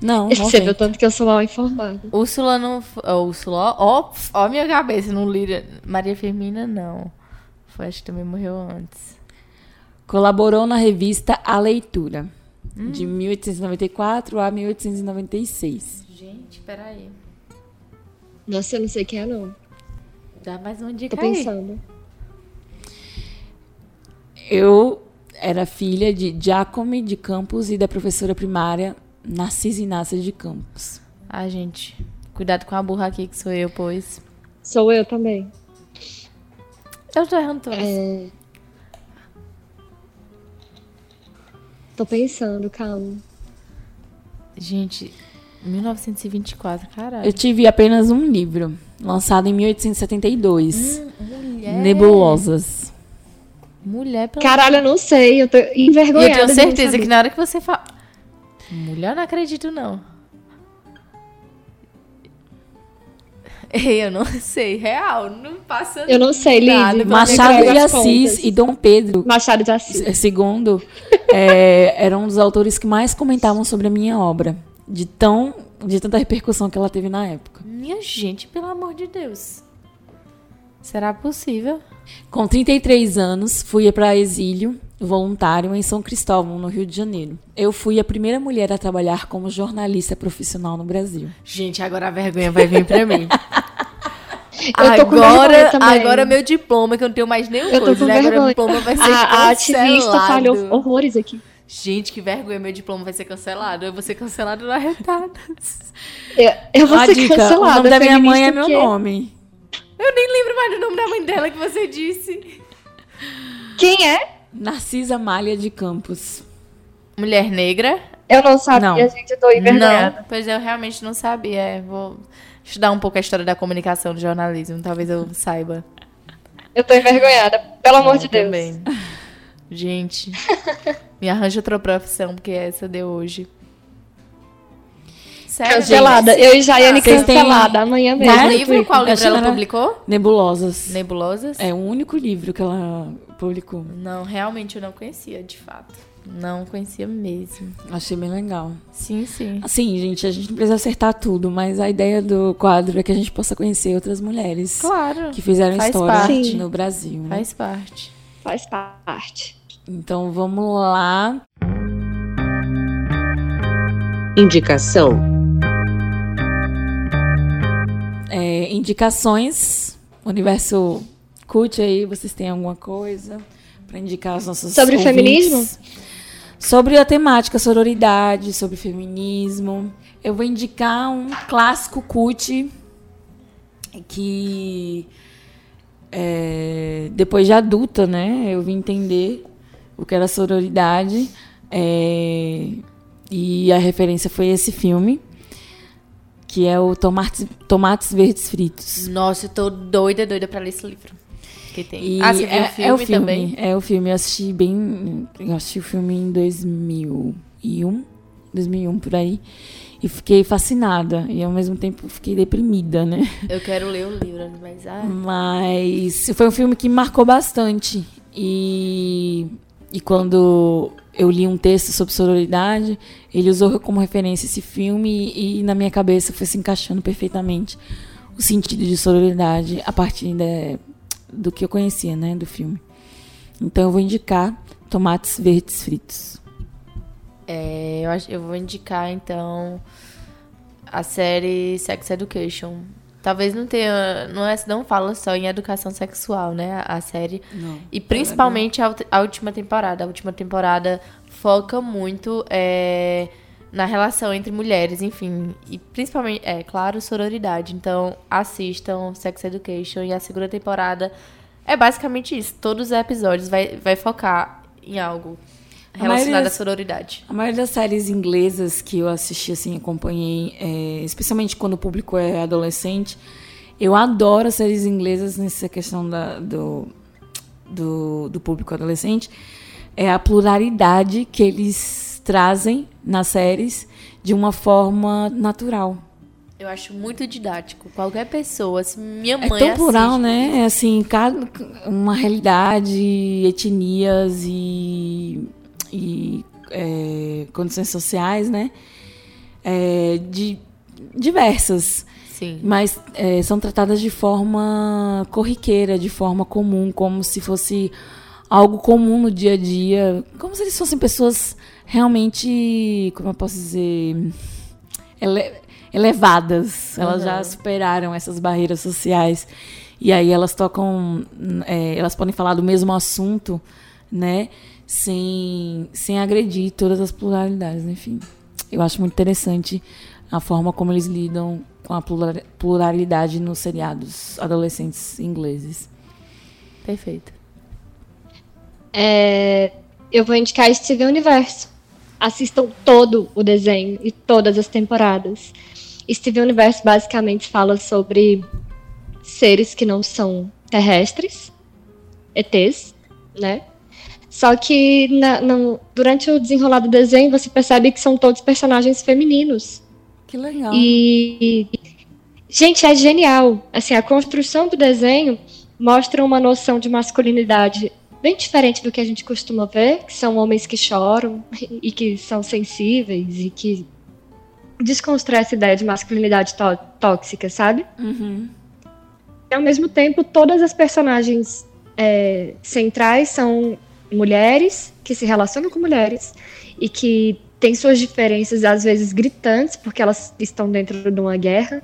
Não,
Você
90.
viu tanto que eu sou mal informada.
Úrsula não. Úrsula, ó, ó, minha cabeça, não li. Maria Firmina, não. Foi, acho que também morreu antes.
Colaborou na revista A Leitura,
Hum.
de 1894 a 1896.
Gente, peraí.
Nossa, eu não sei quem é, não.
Dá mais uma
Tô
dica aí.
pensando.
Eu era filha de Giacomo de Campos e da professora primária Narcisa Inácia de Campos.
Ah, gente. Cuidado com a burra aqui, que sou eu, pois.
Sou eu também.
Eu tô errando todas.
É... Tô pensando, calma.
Gente, 1924, caralho.
Eu tive apenas um livro, lançado em 1872,
Hum, Mulher.
Nebulosas.
Mulher pela
Caralho, eu não sei. Eu tô
E
envergonhada.
eu tenho certeza que na hora que você fala. Mulher, eu não acredito, não. Eu não sei, real, não passa
Eu não sei,
pra
Machado de
as
Assis
contas.
e Dom Pedro
Machado de Assis.
segundo é, eram um dos autores que mais comentavam sobre a minha obra, de tão de tanta repercussão que ela teve na época.
Minha gente, pelo amor de Deus. Será possível?
Com 33 anos, fui para exílio voluntário em São Cristóvão, no Rio de Janeiro. Eu fui a primeira mulher a trabalhar como jornalista profissional no Brasil.
Gente, agora a vergonha vai vir pra mim.
Eu tô com vergonha
agora,
também.
agora meu diploma, que eu não tenho mais nenhum
Eu tô
coisa,
com
né? Agora meu diploma vai ser
A, a
cancelado.
ativista falhou horrores aqui.
Gente, que vergonha, meu diploma vai ser cancelado. Eu vou ser cancelado na retada.
Eu, eu vou
Uma
ser
dica,
cancelada.
o nome da minha mãe é meu
que-
nome.
Eu nem lembro mais do nome da mãe dela que você disse.
Quem é?
Narcisa Malha de Campos.
Mulher negra?
Eu não sabia,
Não.
gente. Eu tô envergonhada.
Não, pois eu realmente não sabia. É, vou estudar um pouco a história da comunicação do jornalismo, talvez eu saiba.
Eu tô envergonhada. Pelo amor
Eu
de Deus.
também. Gente, me arranja outra profissão, porque essa deu hoje. Sério,
Cancelada.
gente?
Eu e Jaiane
têm-
cancelada. Amanhã mesmo.
Qual livro? Qual livro ela publicou?
Nebulosas.
Nebulosas?
É o único livro que ela publicou.
Não, realmente eu não conhecia, de fato. Não conhecia mesmo.
Achei bem legal.
Sim, sim.
Assim, gente, a gente não precisa acertar tudo, mas a ideia do quadro é que a gente possa conhecer outras mulheres
Claro.
que fizeram
Faz
história
parte.
no Brasil. né?
Faz parte.
Faz parte.
Então vamos lá.
Indicação.
É, indicações, universo Curte aí, vocês têm alguma coisa para indicar aos nossos
Sobre
ouvintes?
feminismo?
Sobre a temática sororidade, sobre feminismo. Eu vou indicar um clássico cult que é, depois de adulta, né, eu vim entender o que era sororidade é, e a referência foi esse filme que é o Tomates, Tomates Verdes Fritos.
Nossa, eu tô doida, doida pra ler esse livro. Que tem.
E
ah, você viu
é,
o filme,
é o filme
também?
É o filme. Eu assisti bem. Eu assisti o filme em 2001. 2001 por aí. E fiquei fascinada. E ao mesmo tempo fiquei deprimida, né?
Eu quero ler o livro, mas ah,
Mas foi um filme que me marcou bastante. E, e quando eu li um texto sobre sororidade, ele usou como referência esse filme e, na minha cabeça foi se encaixando perfeitamente o sentido de sororidade a partir de- do que eu conhecia, né, do filme. Então eu vou indicar Tomates Verdes Fritos.
é, eu, acho, eu vou indicar então a série Sex Education. Talvez não tenha, não, é, não fala só em educação sexual, né? A, a série.
Não.
E principalmente a, ult- a última temporada. A última temporada foca muito é, na relação entre mulheres, enfim. E principalmente, é claro, sororidade. Então, assistam Sex Education. E a segunda temporada é basicamente isso. Todos os episódios vai, vai focar em algo
A
relacionado
maioria-
à sororidade.
A maioria das séries inglesas que eu assisti, assim, acompanhei, é, especialmente quando o público é adolescente, eu adoro as séries inglesas nessa questão da- do, do, do público adolescente, é a pluralidade que eles trazem nas séries de uma forma natural.
Eu acho muito didático. Qualquer pessoa, se minha
É
mãe
tão plural,
assiste-
né? É assim, cada, uma realidade, etnias e, e é, condições sociais, né? É, de diversas,
Sim.
mas é, são tratadas de forma corriqueira, de forma comum, como se fosse algo comum no dia a dia, como se eles fossem pessoas realmente, como eu posso dizer, ele- elevadas. Elas já superaram essas barreiras sociais. E aí elas tocam, é, elas podem falar do mesmo assunto, né? Sem, sem agredir todas as pluralidades, enfim. Eu acho muito interessante a forma como eles lidam com a plura- pluralidade nos seriados adolescentes ingleses.
Perfeito.
É, eu vou indicar Steven Universo. Assistam todo o desenho e todas as temporadas. Steven Universo basicamente fala sobre seres que não são terrestres, ETs, né? Só que na- não- durante o desenrolar do desenho você percebe que são todos personagens femininos.
Que legal.
E, gente, é genial. Assim, a construção do desenho mostra uma noção de masculinidade bem diferente do que a gente costuma ver, que são homens que choram e que são sensíveis e que desconstrói essa ideia de masculinidade tó- tóxica, sabe?
Uhum.
E ao mesmo tempo, todas as personagens é, centrais são mulheres que se relacionam com mulheres e que têm suas diferenças, às vezes gritantes, porque elas estão dentro de uma guerra.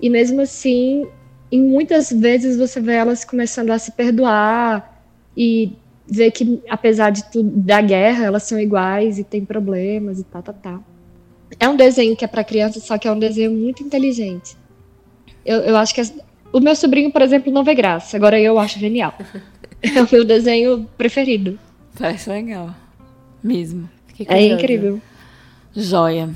E mesmo assim, em muitas vezes você vê elas começando a se perdoar e ver que, apesar de tudo, da guerra, elas são iguais e têm problemas e tá, tá, tá. É um desenho que é para criança, só que é um desenho muito inteligente. Eu, eu acho que as- o meu sobrinho, por exemplo, não vê graça. Agora eu acho genial. É o meu desenho preferido.
Parece legal. Mesmo.
É incrível.
Joia.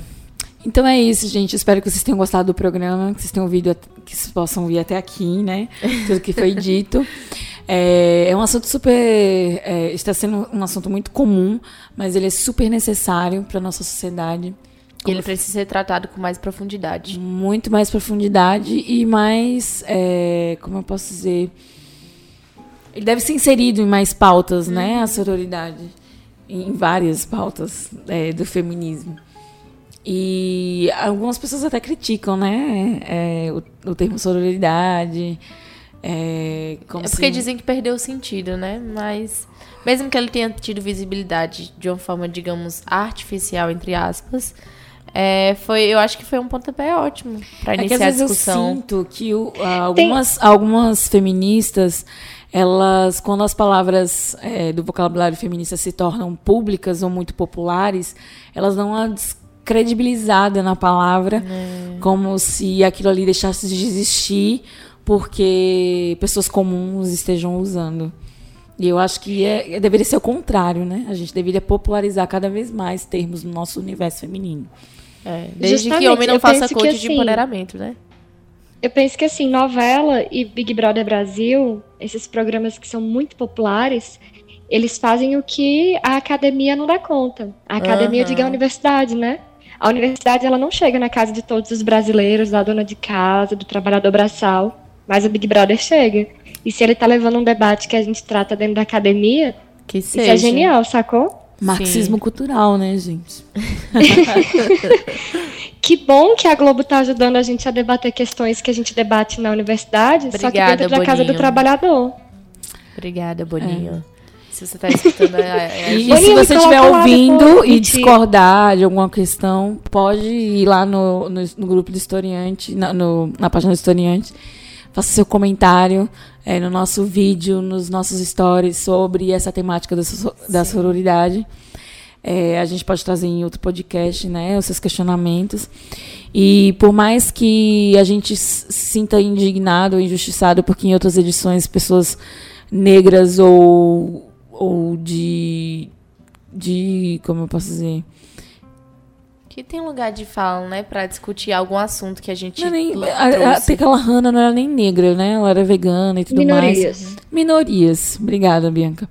Então é isso, gente. Espero que vocês tenham gostado do programa, que vocês tenham ouvido, que vocês possam vir até aqui, né? Tudo que foi dito. É, é um assunto super. é, está sendo um assunto muito comum, mas ele é super necessário para nossa sociedade.
E ele precisa ser tratado com mais profundidade.
Muito mais profundidade e mais. é, como eu posso dizer? Ele deve ser inserido em mais pautas, né? A sororidade. Em várias pautas é, do feminismo. E algumas pessoas até criticam, né? é, o, o termo sororidade. É, como
É porque
se-
dizem que perdeu o sentido, né? Mas mesmo que ele tenha tido visibilidade de uma forma, digamos, artificial, entre aspas, é, foi, eu acho que foi um pontapé ótimo para
É que às
iniciar a
vezes eu
discussão.
sinto que o- algumas, algumas feministas elas, quando as palavras é, do vocabulário feminista se tornam públicas ou muito populares, elas dão uma descredibilizada na palavra,
É.
como se aquilo ali deixasse de existir porque pessoas comuns estejam usando. E eu acho que é, deveria ser o contrário, né? A gente deveria popularizar cada vez mais termos no nosso universo feminino.
É, desde que
Justamente,
homem não faça
que
coach de
assim-
empoderamento, né?
Eu penso que assim, novela e Big Brother Brasil, esses programas que são muito populares, eles fazem o que a academia não dá conta. A academia, eu digo, é a universidade, né? A universidade ela não chega na casa de todos os brasileiros, da dona de casa, do trabalhador braçal, mas o Big Brother chega. E se ele tá levando um debate que a gente trata dentro da academia,
Que
isso
seja.
é genial, sacou?
Marxismo cultural, né, gente?
Que bom que a Globo tá ajudando a gente a debater questões que a gente debate na universidade, só que
Obrigada,
dentro da casa do
Boninho.
trabalhador.
Obrigada, Boninho. Se você tá escutando, é, é,
E,
Boninho,
se você estiver ouvindo e discordar de alguma questão, pode ir lá no, no, no grupo do historiante, na, no- na página do historiante, faça seu comentário é, no nosso vídeo, nos nossos stories sobre essa temática da, da sororidade. É, a gente pode trazer em outro podcast, né, os seus questionamentos. E por mais que a gente sinta indignado ou injustiçado, porque em outras edições pessoas negras ou, ou de, de. Como eu posso dizer?
Que tem lugar de fala, né? Pra discutir algum assunto que a gente
Não, nem, a, a, aquela Hannah não era nem negra, né? Ela era vegana e tudo mais.
Minorias.
Minorias. Obrigada, Bianca.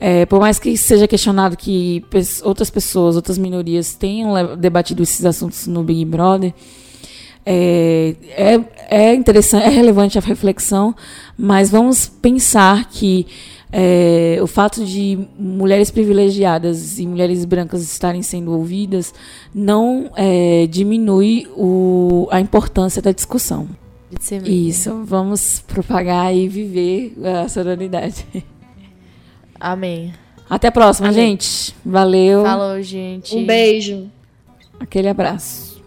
É, por mais que seja questionado que outras pessoas, outras minorias tenham debatido esses assuntos no Big Brother, é, é, é interessante, é relevante a reflexão, mas vamos pensar que é, o fato de mulheres privilegiadas e mulheres brancas estarem sendo ouvidas não é, diminui o, a importância da discussão.
De ser mesmo.
Isso, vamos propagar e viver a sororidade.
Amém.
Até a próxima,
Amém.
gente. Valeu.
Falou, gente.
Um beijo.
Aquele abraço.